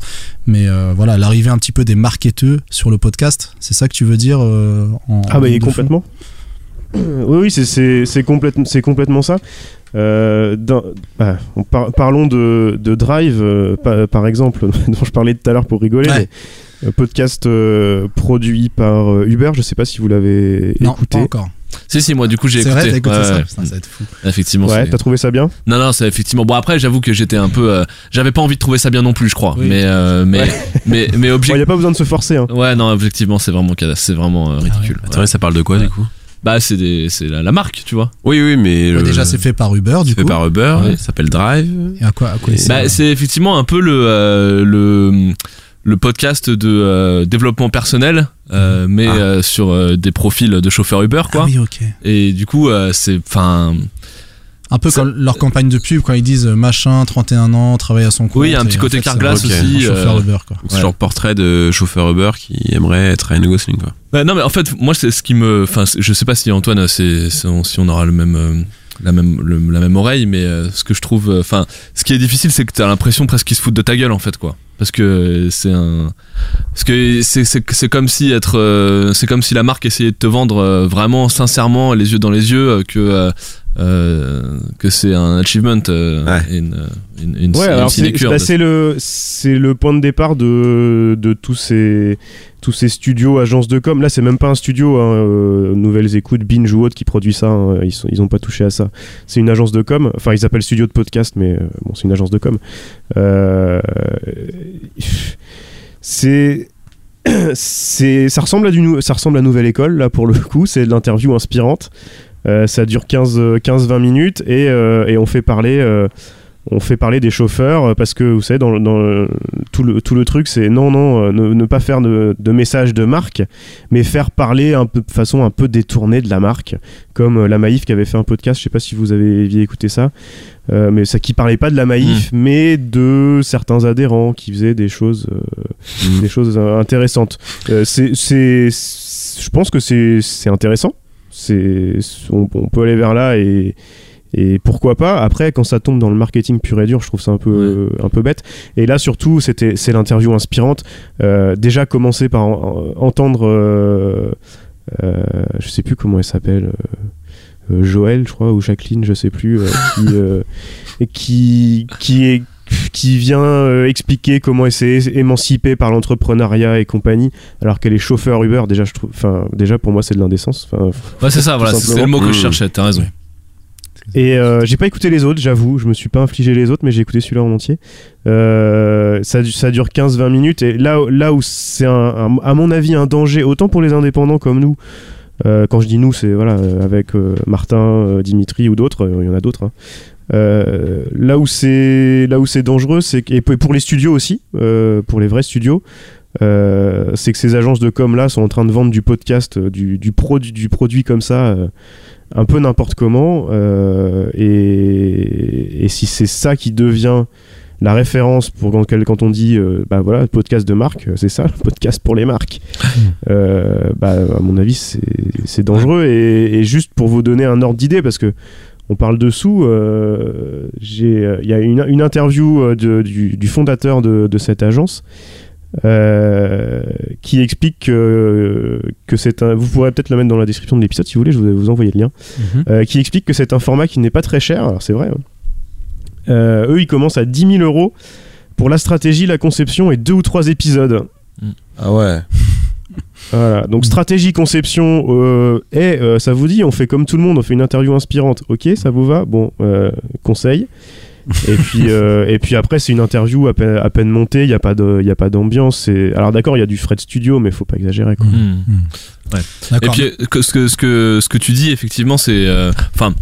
mais euh, voilà, l'arrivée un petit peu des marketeux sur le podcast, c'est ça que tu veux dire euh, en, Ah bah complètement. Oui, oui, c'est- complètement, ça. Euh, dans- bah, on par- parlons de, de Drive, euh, pa- par exemple, dont je parlais tout à l'heure pour rigoler. Ouais. mais, euh, podcast euh, produit par euh, Uber, je sais pas si vous l'avez Non, écouté. pas encore. Si, si, moi, du coup, j'ai C'est écouté. vrai, t'as écouté Ouais, ça ouais. Putain, ça va être fou. Effectivement. Ouais, c'est- t'as trouvé ça bien? Non, non, c'est effectivement. Bon, après, j'avoue que j'étais un peu. euh, J'avais pas envie de trouver ça bien non plus, je crois. Oui. Mais, euh, mais, Ouais. mais, mais, Il object- n'y a pas besoin de se forcer. Hein. Ouais, non, objectivement, c'est vraiment, c'est vraiment euh, ridicule. Attends, Ah ça parle de quoi Ouais. du coup? Bah, c'est des- c'est la, la marque, tu vois. Oui, oui, mais. Ouais, déjà, c'est fait par Uber, du fait coup. par Uber, Ouais. ça s'appelle Drive. Et à quoi, à quoi Et- il sert? Bah, c'est effectivement un peu le, euh, le, le podcast de euh, développement personnel, euh, mais Ah. euh, sur euh, des profils de chauffeurs Uber, quoi. Ah oui, ok. Et du coup, euh, c'est. Enfin. Un peu comme leur campagne de pub quand ils disent machin, 31 ans, travaille à son compte. Oui, il y a un petit côté Carglass un aussi, chauffeur euh, Uber, quoi. C'est Ouais. genre portrait de chauffeur Uber qui aimerait être Ryan Gosling, quoi. Bah, non, mais en fait, moi, c'est ce qui me. Enfin, je sais pas si Antoine, c'est- si on aura le même. La même, le- la même oreille, mais euh, ce que je trouve. euh, Enfin, ce qui est difficile, c'est que t'as l'impression presque qu'ils se foutent de ta gueule, en fait, quoi. Parce que c'est un. Parce que c'est comme si être. euh, c'est comme si la marque essayait de te vendre euh, vraiment, sincèrement, les yeux dans les yeux, euh, que. Euh, euh, que c'est un achievement euh, Ouais. et une, une, une, Ouais, une alors c'est bah, c'est le c'est le point de départ de, de tous ces tous ces studios agences de com. Là, c'est même pas un studio, hein, euh, Nouvelles Écoutes, Binge ou autre qui produit ça. hein, ils sont ils ont pas touché à ça. C'est une agence de com. Enfin, ils appellent studio de podcast, mais euh, bon, c'est une agence de com. Euh, c'est c'est ça ressemble à du ça ressemble à Nouvelle École là pour le coup. C'est de l'interview inspirante. Euh, ça dure 15-20 minutes et, euh, et on fait parler. euh, on fait parler des chauffeurs euh, parce que vous savez dans, dans le- tout le tout le truc c'est non non euh, ne, ne pas faire de, de message de marque mais faire parler un peu de façon un peu détournée de la marque comme euh, la Maïf qui avait fait un podcast je sais pas si vous avez écouté ça euh, mais ça qui parlait pas de la Maïf mais de certains adhérents qui faisaient des choses euh, des choses euh, intéressantes. Euh, c'est je pense que c'est intéressant c'est on, on peut aller vers là et et pourquoi pas. Après quand ça tombe dans le marketing pur et dur je trouve ça un peu un peu bête. Et là surtout c'était c'est l'interview inspirante. Euh, déjà commencer par en- en- entendre euh, euh, je sais plus comment elle s'appelle Joël je crois ou Jacqueline je sais plus qui qui est qui vient euh, expliquer comment elle s'est émancipée par l'entrepreneuriat et compagnie alors qu'elle est chauffeur Uber déjà je trouve enfin déjà pour moi c'est de l'indécence enfin, Ouais, c'est ça, voilà, c'est le mot que je Mmh. cherchais, t'as raison. et euh, j'ai pas écouté les autres, j'avoue, je me suis pas infligé les autres, mais j'ai écouté celui-là en entier. Euh, ça, du- ça dure 15-20 minutes, et là, là où c'est, à mon avis, un danger, autant pour les indépendants comme nous, euh, quand je dis nous, c'est voilà, avec euh, Martin, euh, Dimitri ou d'autres, euh, il y en a d'autres. hein. Euh, là où c'est là où c'est dangereux, c'est et pour les studios aussi, euh, pour les vrais studios, euh, c'est que ces agences de com là sont en train de vendre du podcast, du, du, produit du produit comme ça, un peu n'importe comment. et, et si c'est ça qui devient la référence pour quand, quand on dit euh, bah voilà podcast de marque, c'est ça, le podcast pour les marques. Euh, bah, à mon avis, c'est c'est dangereux et, et juste pour vous donner un ordre d'idée parce que on parle dessous. euh, j'ai, euh, Il y a une, une interview euh, de- du, du fondateur de, de cette agence euh, qui explique que, que c'est un. Vous pourrez peut-être le mettre dans la description de l'épisode si vous voulez, je vais vous envoyer le lien. Mhm. Euh, qui explique que c'est un format qui n'est pas très cher, alors c'est vrai. hein. Euh, eux, ils commencent à 10 000 euros pour la stratégie, la conception et deux ou trois épisodes. Ah ouais. Voilà, donc stratégie, conception, euh, et euh, ça vous dit, on fait comme tout le monde, on fait une interview inspirante. Ok, ça vous va? Bon, euh, conseil. et puis euh, et puis après c'est une interview à peine, à peine montée, il n'y a pas de il y a pas d'ambiance. c'est- Alors d'accord, il y a du frais de studio, mais faut pas exagérer quoi. Hmm. Ouais. Et puis que- ce que ce que ce que tu dis effectivement c'est euh, enfin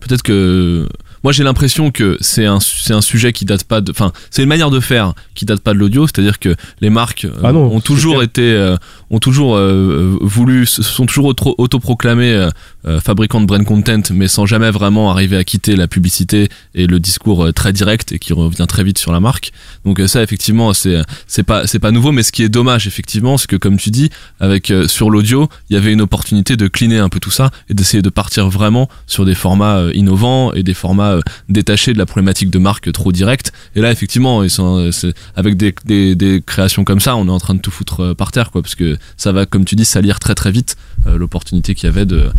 peut-être que moi j'ai l'impression que c'est un c'est un sujet qui date pas de enfin c'est une manière de faire qui date pas de l'audio c'est-à-dire que les marques euh, Ah non, ont toujours été euh, ont toujours euh, voulu se sont toujours auto- autoproclamés euh, fabricants de brand content mais sans jamais vraiment arriver à quitter la publicité et le discours euh, très direct et qui revient très vite sur la marque. Donc euh, ça effectivement c'est c'est pas c'est pas nouveau mais ce qui est dommage effectivement c'est que comme tu dis avec sur l'audio il y avait une opportunité de cleaner un peu tout ça et d'essayer de partir vraiment sur des formats innovants et des formats détachés de la problématique de marque trop directe. Et là effectivement ils sont avec des, des, des créations comme ça on est en train de tout foutre par terre quoi parce que ça va comme tu dis salir très très vite l'opportunité qu'il y avait de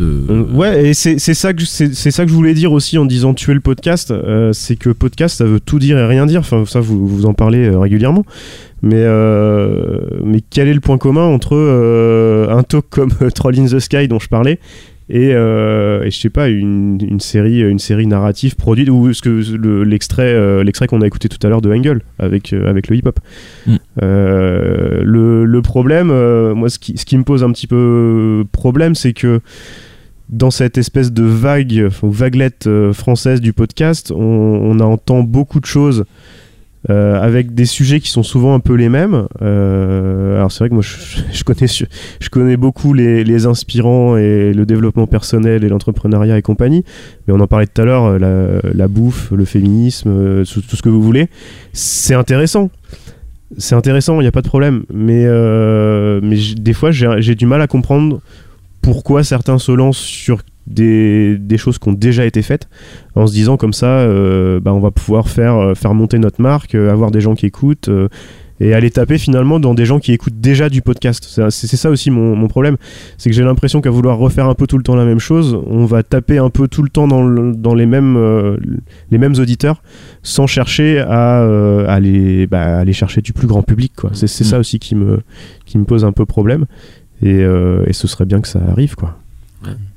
Euh, Ouais, et c'est ça, que ça que je voulais dire aussi en disant tuer le podcast. euh, c'est que podcast, ça veut tout dire et rien dire. Enfin, ça, vous, vous en parlez euh, régulièrement. Mais, mais quel est le point commun entre un talk comme Troll in the Sky dont je parlais et, euh, et je sais pas une, une série une série narrative produite ou ce que le- l'extrait euh, l'extrait qu'on a écouté tout à l'heure de Engel avec euh, avec le hip hop Mm. Euh, le, le problème moi ce qui, ce qui me pose un petit peu problème c'est que dans cette espèce de vague, vaguelette française du podcast, on, on entend beaucoup de choses euh, avec des sujets qui sont souvent un peu les mêmes. Euh, alors c'est vrai que moi je, connais, je connais beaucoup les, inspirants et le développement personnel et l'entrepreneuriat et compagnie, mais on en parlait tout à l'heure, euh, la, bouffe, le féminisme, tout, ce que vous voulez. C'est intéressant. C'est intéressant, il n'y a pas de problème. Mais, mais des fois, j'ai du mal à comprendre pourquoi certains se lancent sur des, des choses qui ont déjà été faites en se disant comme ça euh, bah, on va pouvoir faire, euh, faire monter notre marque euh, avoir des gens qui écoutent euh, et aller taper finalement dans des gens qui écoutent déjà du podcast. C'est ça aussi mon, mon problème. C'est que j'ai l'impression qu'à vouloir refaire un peu tout le temps la même chose on va taper un peu tout le temps dans, le- dans les, mêmes, les mêmes auditeurs sans chercher à, aller, bah, aller chercher du plus grand public quoi. C'est c'est ça aussi qui me, qui me pose un peu problème. Et, et ce serait bien que ça arrive quoi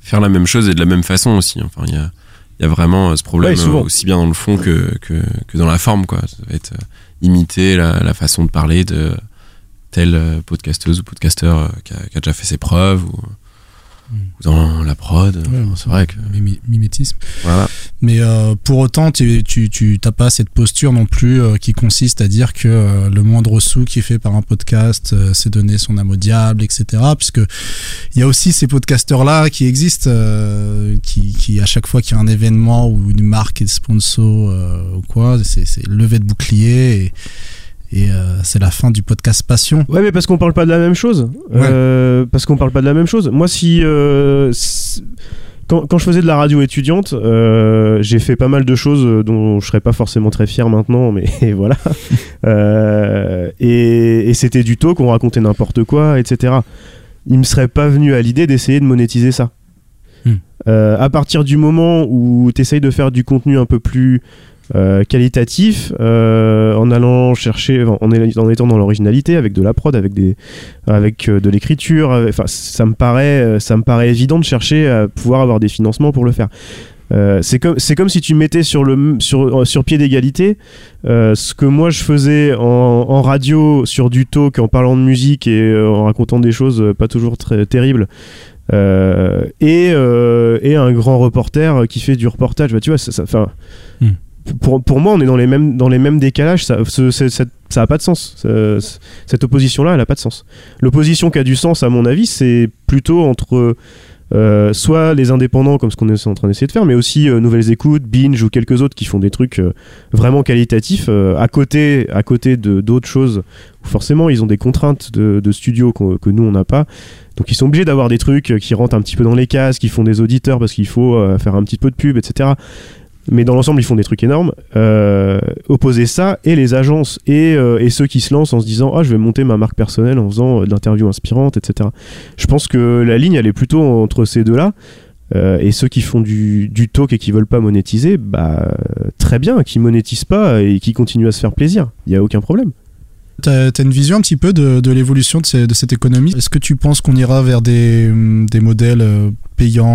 Faire la même chose et de la même façon aussi. Enfin, il y a, il y a vraiment euh, ce problème Ouais, euh, aussi bien dans le fond que, que, que dans la forme. Quoi. Ça va être euh, imiter la, la façon de parler de telle podcasteuse ou podcasteur euh, qui, a, qui a déjà fait ses preuves. Ou... ou dans la prod. c'est vrai que mimétisme. voilà. Mais euh, pour autant, tu tu tu t'as pas cette posture non plus euh, qui consiste à dire que euh, le moindre sou qui est fait par un podcast, c'est donner son âme au diable, etc. Puisque il y a aussi ces podcasteurs là qui existent, qui qui à chaque fois qu'il y a un événement ou une marque est sponsor ou quoi, c'est c'est levé de bouclier et et euh, c'est la fin du podcast passion. Ouais, mais parce qu'on parle pas de la même chose. Euh, parce qu'on parle pas de la même chose. Moi, si. euh, quand, quand je faisais de la radio étudiante, euh, j'ai fait pas mal de choses dont je serais pas forcément très fier maintenant, mais voilà. Euh, et et c'était du talk, on racontait n'importe quoi, etc. Il me serait pas venu à l'idée d'essayer de monétiser ça. Hmm. Euh, à partir du moment où tu essayes de faire du contenu un peu plus euh, qualitatif, euh, en allant chercher, en, étant dans l'originalité, avec de la prod, avec des, avec euh, de l'écriture. Enfin, ça me paraît, ça me paraît évident de chercher à pouvoir avoir des financements pour le faire. C'est comme c'est comme si tu mettais sur le sur sur pied d'égalité ce que moi je faisais en, radio sur du talk en parlant de musique et en racontant des choses pas toujours très terribles et et un grand reporter qui fait du reportage bah tu vois ça, ça Hmm. Pour, pour moi on est dans les mêmes dans les mêmes décalages. Ça ce- ça a pas de sens. Cette opposition là elle a pas de sens. L'opposition qui a du sens à mon avis c'est plutôt entre euh, soit les indépendants comme ce qu'on est en train d'essayer de faire mais aussi euh, Nouvelles Écoutes, Binge ou quelques autres qui font des trucs euh, vraiment qualitatifs à côté à côté de d'autres choses où forcément ils ont des contraintes de, de studio que nous on n'a pas. Donc ils sont obligés d'avoir des trucs qui rentrent un petit peu dans les cases qui font des auditeurs parce qu'il faut faire un petit peu de pub etc mais dans l'ensemble ils font des trucs énormes. Euh, opposer ça et les agences et, euh, et ceux qui se lancent en se disant ah je vais monter ma marque personnelle en faisant euh, de l'interview inspirante etc je pense que la ligne elle est plutôt entre ces deux là et ceux qui font du, talk et qui veulent pas monétiser bah euh, très bien. Qui monétisent pas et qui continuent à se faire plaisir. Il y a aucun problème T'as as une vision un petit peu de, de l'évolution de, de cette économie? Est-ce que tu penses qu'on ira vers des, hum, des modèles euh, payants?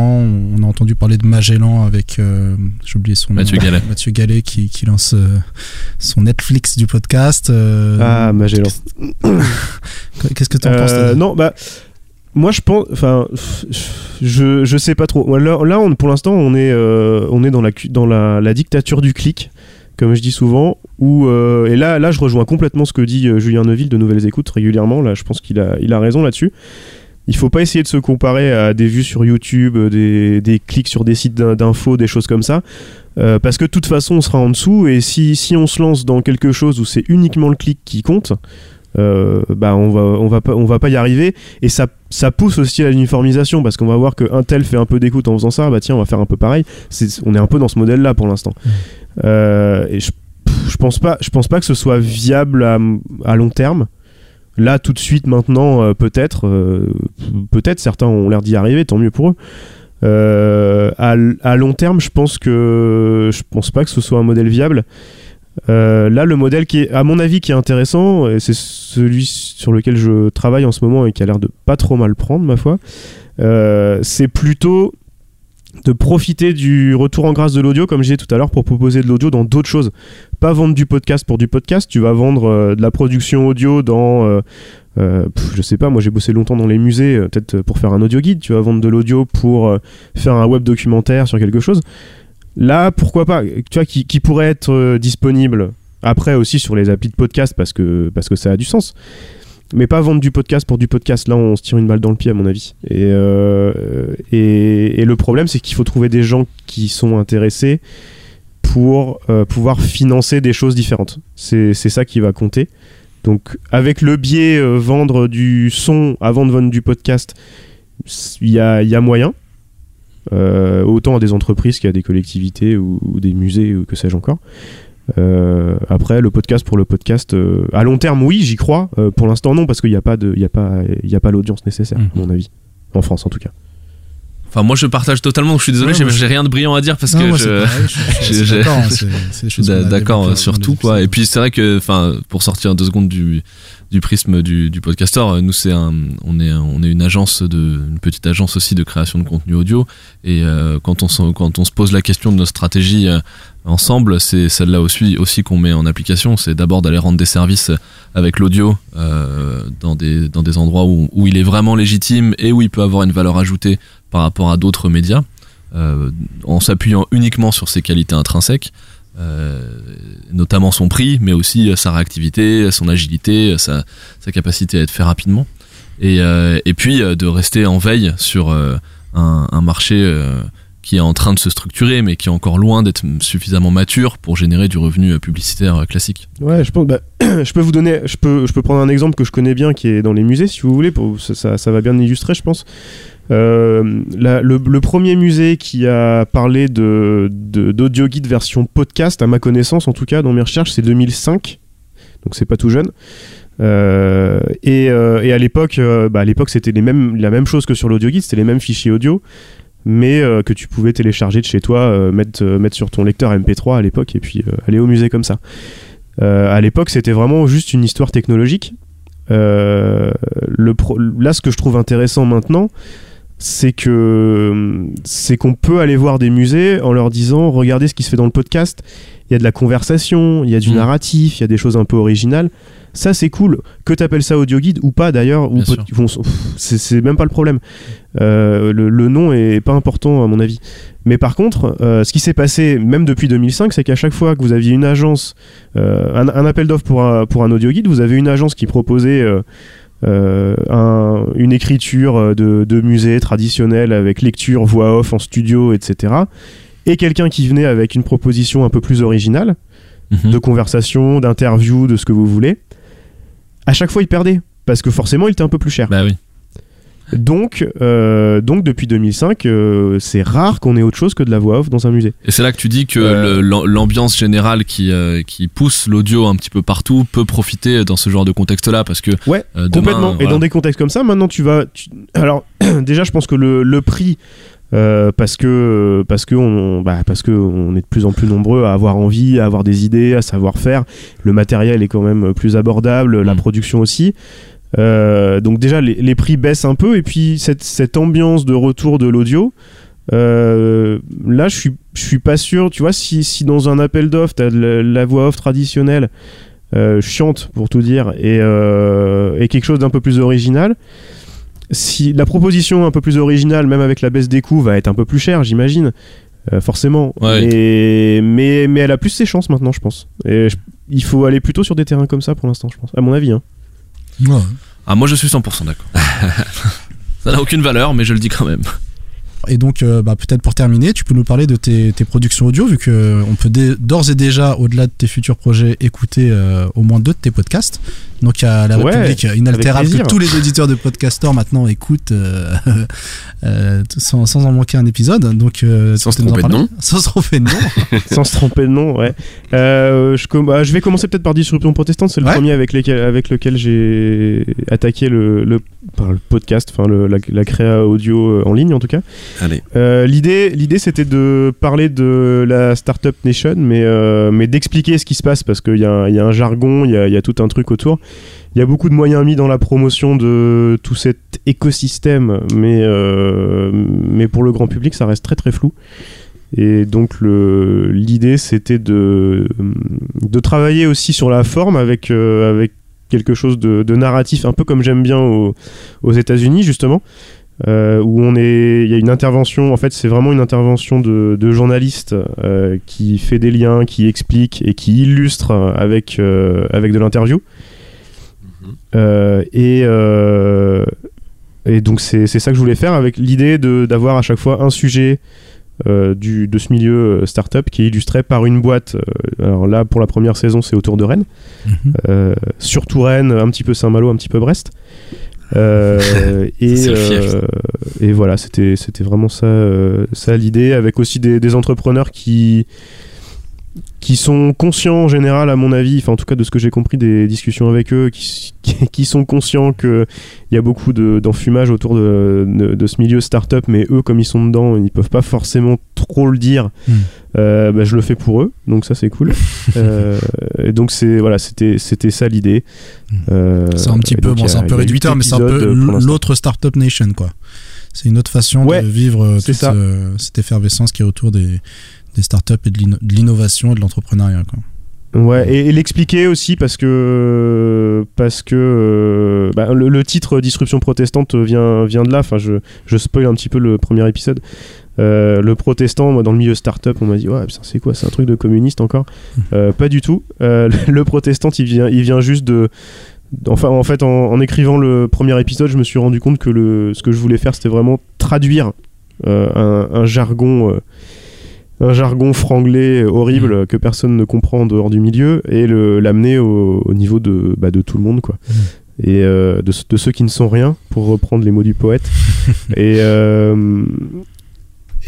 On a entendu parler de Magellan avec, euh, j'ai oublié son Mathieu nom, Gallet. Mathieu Gallet qui, qui lance euh, son Netflix du podcast. euh, ah Magellan. Qu'est-ce que tu en penses Euh, non bah moi je pense enfin je, je sais pas trop. Là, là, on, pour l'instant on est euh, on est dans la dans la, la dictature du clic comme je dis souvent où euh, et là là je rejoins complètement ce que dit euh, Julien Neuville de Nouvelles Écoutes régulièrement là je pense qu'il a il a raison là-dessus il faut pas essayer de se comparer à des vues sur YouTube, euh, des, des clics sur des sites d'in- d'infos, des choses comme ça. Parce que de toute façon, on sera en dessous. Et si, si on se lance dans quelque chose où c'est uniquement le clic qui compte, bah on va, on, va pas, on va pas y arriver. Et ça, ça pousse aussi à l'uniformisation. Parce qu'on va voir qu'un tel fait un peu d'écoute en faisant ça. Bah tiens, on va faire un peu pareil. On est un peu dans ce modèle-là pour l'instant. Euh, et je, je, pense pas, je pense pas que ce soit viable à, long terme. Là, tout de suite, maintenant, euh, peut-être, euh, peut-être certains ont l'air d'y arriver, tant mieux pour eux. À, long terme, je pense que je pense pas que ce soit un modèle viable. Là, le modèle qui est, à mon avis, qui est intéressant, et c'est celui sur lequel je travaille en ce moment et qui a l'air de pas trop mal prendre, ma foi, c'est plutôt de profiter du retour en grâce de l'audio, comme j'ai dit tout à l'heure, pour proposer de l'audio dans d'autres choses. Pas vendre du podcast pour du podcast, tu vas vendre euh, de la production audio dans, euh, euh, je sais pas, moi j'ai bossé longtemps dans les musées, euh, peut-être pour faire un audio guide, tu vas vendre de l'audio pour euh, faire un web documentaire sur quelque chose. Là, pourquoi pas, tu vois, qui, qui pourrait être disponible après aussi sur les applis de podcast parce que, parce que ça a du sens. Mais pas vendre du podcast pour du podcast. Là, on se tire une balle dans le pied, à mon avis. Et, euh, et, le problème, c'est qu'il faut trouver des gens qui sont intéressés pour euh, pouvoir financer des choses différentes. C'est ça qui va compter. Donc, avec le biais euh, vendre du son avant de vendre du podcast, il y a, y a moyen. Autant à des entreprises qu'à des collectivités ou, ou des musées ou que sais-je encore. Euh, après, le podcast pour le podcast, euh, à long terme, oui, j'y crois. Euh, pour l'instant, non, parce qu'il n'y a pas de, y a pas, il y a pas l'audience nécessaire, à mon avis, en France en tout cas. Enfin, moi je partage totalement, je suis désolé, Ouais, j'ai rien de brillant à dire parce Non, que je. d'accord, c'est- c'est des choses qu'on a D'a- D'accord, développées sur dans tout les quoi. Et puis c'est vrai que, enfin, pour sortir deux secondes du, du prisme du, du podcasteur, nous c'est un, on est, on est une agence de, une petite agence aussi de création de contenu audio. Et euh, quand on se, quand on se pose la question de notre stratégie euh, ensemble, c'est celle-là aussi, aussi qu'on met en application. C'est d'abord d'aller rendre des services avec l'audio euh, dans des, dans des endroits où, où il est vraiment légitime et où il peut avoir une valeur ajoutée par rapport à d'autres médias, euh, en s'appuyant uniquement sur ses qualités intrinsèques, euh, notamment son prix, mais aussi euh, sa réactivité, son agilité, sa, capacité à être fait rapidement, et, puis de rester en veille sur un, marché qui est en train de se structurer, mais qui est encore loin d'être suffisamment mature pour générer du revenu publicitaire classique. Ouais, je pense. bah, je peux vous donner, je peux, je peux prendre un exemple que je connais bien, qui est dans les musées, si vous voulez. Pour, ça, ça va bien illustrer, je pense. Euh, le, premier musée qui a parlé de d'audio guide version podcast, à ma connaissance, en tout cas, dans mes recherches, c'est 2005. Donc c'est pas tout jeune. Euh, et, euh, et à l'époque, bah, c'était la même chose que sur l'audio guide, c'était les mêmes fichiers audio, mais que tu pouvais télécharger de chez toi, mettre, mettre sur ton lecteur MP3 à l'époque, et puis aller au musée comme ça. À l'époque, c'était vraiment juste une histoire technologique. Là, ce que je trouve intéressant maintenant, c'est que c'est qu'on peut aller voir des musées en leur disant regardez ce qui se fait dans le podcast. Il y a de la conversation, il y a du Mm. narratif, il y a des choses un peu originales. Ça, c'est cool. Que t'appelles ça audio guide ou pas d'ailleurs, ou bon, c'est même pas le problème. Euh, le, le nom est pas important à mon avis. Mais par contre, euh, ce qui s'est passé même depuis 2005, c'est qu'à chaque fois que vous aviez une agence, euh, un, un appel d'offres pour un, pour un audio guide, vous avez une agence qui proposait euh, euh, un- une écriture de, de musée traditionnelle avec lecture, voix off en studio, etc. Et quelqu'un qui venait avec une proposition un peu plus originale, Mhm. de conversation, d'interview, de ce que vous voulez. À chaque fois, il perdait. Parce que forcément, il était un peu plus cher. Bah oui. Donc, euh, donc depuis 2005, euh, c'est rare qu'on ait autre chose que de la voix off dans un musée. Et c'est là que tu dis que Euh, l'ambiance générale qui, qui pousse l'audio un petit peu partout peut profiter dans ce genre de contexte-là parce que Ouais, demain, complètement. Et dans des contextes comme ça, maintenant tu vas. tu- Alors, déjà, je pense que le, le prix. euh, parce que parce que on bah, parce que on est de plus en plus nombreux à avoir envie à avoir des idées à savoir faire le matériel est quand même plus abordable la Mm. production aussi Euh, donc déjà les, les prix baissent un peu et puis cette, cette ambiance de retour de l'audio euh, là je suis je suis pas sûr tu vois si, si dans un appel d'offres t'as de la, la voix off traditionnelle euh, chiante pour tout dire et, euh, et quelque chose d'un peu plus original si la proposition un peu plus originale même avec la baisse des coûts va être un peu plus chère j'imagine euh, forcément Ouais. mais, mais mais elle a plus ses chances maintenant je pense et je- il faut aller plutôt sur des terrains comme ça pour l'instant je pense à mon avis hein. Ouais. Ah, moi je suis 100% d'accord. Ça n'a aucune valeur, mais je le dis quand même. Et donc, euh, bah, peut-être pour terminer, tu peux nous parler de tes, tes productions audio, vu que euh, on peut d'ores et déjà, au-delà de tes futurs projets, écouter euh, au moins deux de tes podcasts. Donc, il y a la Ouais, République inaltérable que tous les auditeurs de Podcastor maintenant écoutent euh, euh, sans, sans en manquer un épisode. Donc, euh, Sans se tromper de nom. Sans se tromper de nom. sans se tromper de nom ouais Euh, je, com- bah, je vais commencer peut-être par Disruption Protestante c'est le Ouais. premier avec, lesquels- avec lequel j'ai attaqué le, le, enfin, le podcast enfin le- la, la créa audio en ligne en tout cas Allez. Euh, l'idée l'idée c'était de parler de la startup nation mais euh, mais d'expliquer ce qui se passe parce qu'il y, a un- il y a un jargon il y a, il y a tout un truc autour il y a beaucoup de moyens mis dans la promotion de tout cet écosystème mais euh, mais pour le grand public ça reste très très flou et donc l'idée c'était de de travailler aussi sur la forme avec euh, avec quelque chose de, narratif un peu comme j'aime bien aux, États-Unis justement euh, où on est, il y a une intervention. En fait, c'est vraiment une intervention de, de journaliste qui fait des liens, qui explique et qui illustre avec avec de l'interview. Euh, et euh, et donc c'est ça que je voulais faire avec l'idée d'avoir à chaque fois un sujet euh, du, de ce milieu startup qui est illustré par une boîte. Alors là, pour la première saison, c'est autour de Rennes. Mhm. Surtout Rennes, un petit peu Saint-Malo, un petit peu Brest. Euh, et, euh, et voilà, c'était c'était vraiment ça, euh, ça l'idée, avec aussi des, des entrepreneurs qui qui sont conscients en général, à mon avis, enfin en tout cas de ce que j'ai compris des discussions avec eux, qui, sont conscients qu'il y a beaucoup de- d'enfumage autour de, de, de ce milieu startup, mais eux, comme ils sont dedans, ils peuvent pas forcément trop le dire. Mm. Euh, bah, je le fais pour eux, donc ça c'est cool. Euh, et donc c'est voilà, c'était c'était ça l'idée. Euh, C'est un petit et peu, bon, c'est a- un peu réducteur, mais c'est un peu l'autre Startup Nation, quoi. C'est une autre façon Ouais, de vivre toute cette effervescence qui est autour des, des startups et de l'inno- de l'innovation et de l'entrepreneuriat, quoi. Ouais, et, et l'expliquer aussi parce que parce que euh, bah, le, le titre Disruption protestante vient vient de là. Enfin, je je spoil un petit peu le premier épisode. Euh, le protestant, moi, dans le milieu startup, on m'a dit ouais, c'est quoi, c'est un truc de communiste encore Euh, Pas du tout. Euh, le protestant, il vient il vient juste de Enfin, en fait, en, en écrivant le premier épisode, je me suis rendu compte que le, ce que je voulais faire, c'était vraiment traduire un, un jargon, un jargon franglais horrible que personne ne comprend en dehors du milieu et le- l'amener au, au niveau de, bah, de tout le monde, quoi. Et euh, de, ce- de ceux qui ne sont rien, pour reprendre les mots du poète. et, euh,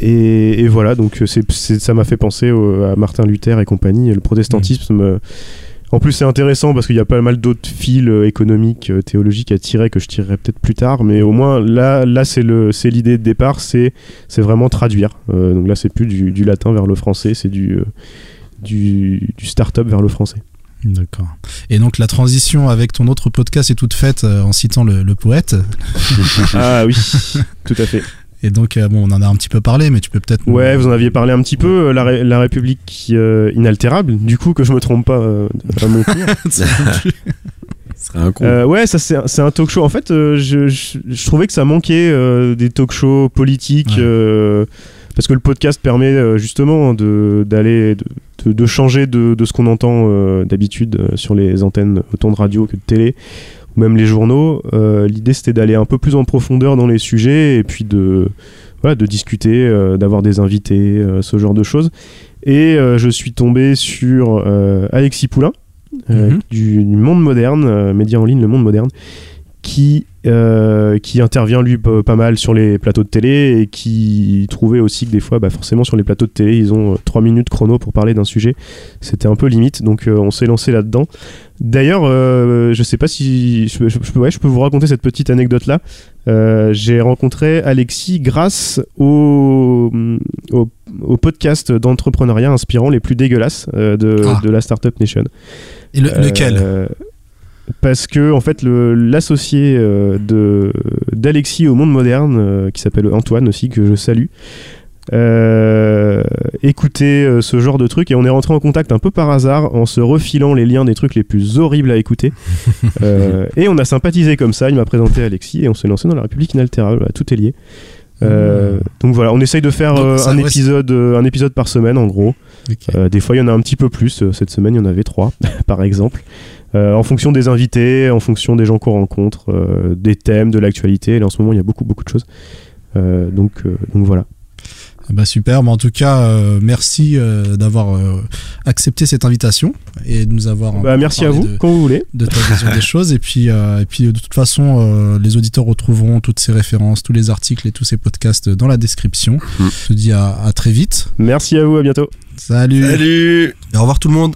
et, et voilà, donc c'est- ça m'a fait penser au- à Martin Luther et compagnie. Le protestantisme. euh, en plus, c'est intéressant parce qu'il y a pas mal d'autres fils euh, économiques, euh, théologiques à tirer que je tirerai peut-être plus tard, mais au moins là, là c'est l'idée de départ, c'est, vraiment traduire. Euh, donc là, c'est plus du, du latin vers le français, c'est du, euh, du, du start-up vers le français. D'accord. Et donc la transition avec ton autre podcast est toute faite en citant le, le poète. ah oui, tout à fait. Et donc, euh, bon, on en a un petit peu parlé, mais tu peux peut-être. nous- Ouais, vous en aviez parlé un petit peu, euh, la, Ré- la République euh, inaltérable, du coup que je me trompe pas euh, à mon tour. Ce serait un con. Euh, ouais, ça c'est un, c'est un talk show. En fait, euh, je, je- je trouvais que ça manquait euh, des talk shows politiques euh, parce que le podcast permet justement de d'aller de, de- de changer de, de ce qu'on entend d'habitude sur les antennes autant de radio que de télé ou même les journaux. Euh, L'idée c'était d'aller un peu plus en profondeur dans les sujets et puis de voilà, de discuter, euh, d'avoir des invités, euh, ce genre de choses. Et je suis tombé sur Alexis Poulain, Mhm. du, du Monde Moderne, média en ligne, le Monde Moderne, qui, euh, qui intervient lui pas mal sur les plateaux de télé et qui trouvait aussi que des fois, bah, forcément sur les plateaux de télé, ils ont 3 minutes chrono pour parler d'un sujet. C'était un peu limite, donc euh, on s'est lancé là-dedans. D'ailleurs, euh, je sais pas si je, je- je peux- ouais, je peux vous raconter cette petite anecdote là. J'ai rencontré Alexis grâce au, au, au podcast d'entrepreneuriat inspirant les plus dégueulasses euh, de, Ah. de la Startup Nation. Et le- lequel? Euh, Parce que en fait, l'associé euh, de d'Alexis au monde moderne, euh, qui s'appelle Antoine aussi, que je salue, euh, écoutait euh, ce genre de truc et on est rentré en contact un peu par hasard en se refilant les liens des trucs les plus horribles à écouter. Euh, et on a sympathisé comme ça. Il m'a présenté Alexis et on s'est lancé dans la République inaltérable. Voilà, tout est lié. Euh, donc voilà, on essaye de faire Donc un, épisode, un épisode par semaine en gros. Des fois, il y en a un petit peu plus. Cette semaine, il y en avait trois, par exemple. Euh, en fonction des invités, en fonction des gens qu'on rencontre, euh, des thèmes, de l'actualité. Et là, en ce moment, il y a beaucoup, beaucoup de choses. Euh, donc, euh, donc voilà. Ah Bah super, mais en tout cas, euh, merci euh, d'avoir euh, accepté cette invitation et de nous avoir. Bah, merci à vous, de- quand vous voulez. De ta vision des choses. Et puis, euh, et puis de toute façon, euh, les auditeurs retrouveront toutes ces références, tous les articles et tous ces podcasts dans la description. Je te dis à, à très vite. Merci à vous, à bientôt. Salut. Salut Et au revoir tout le monde.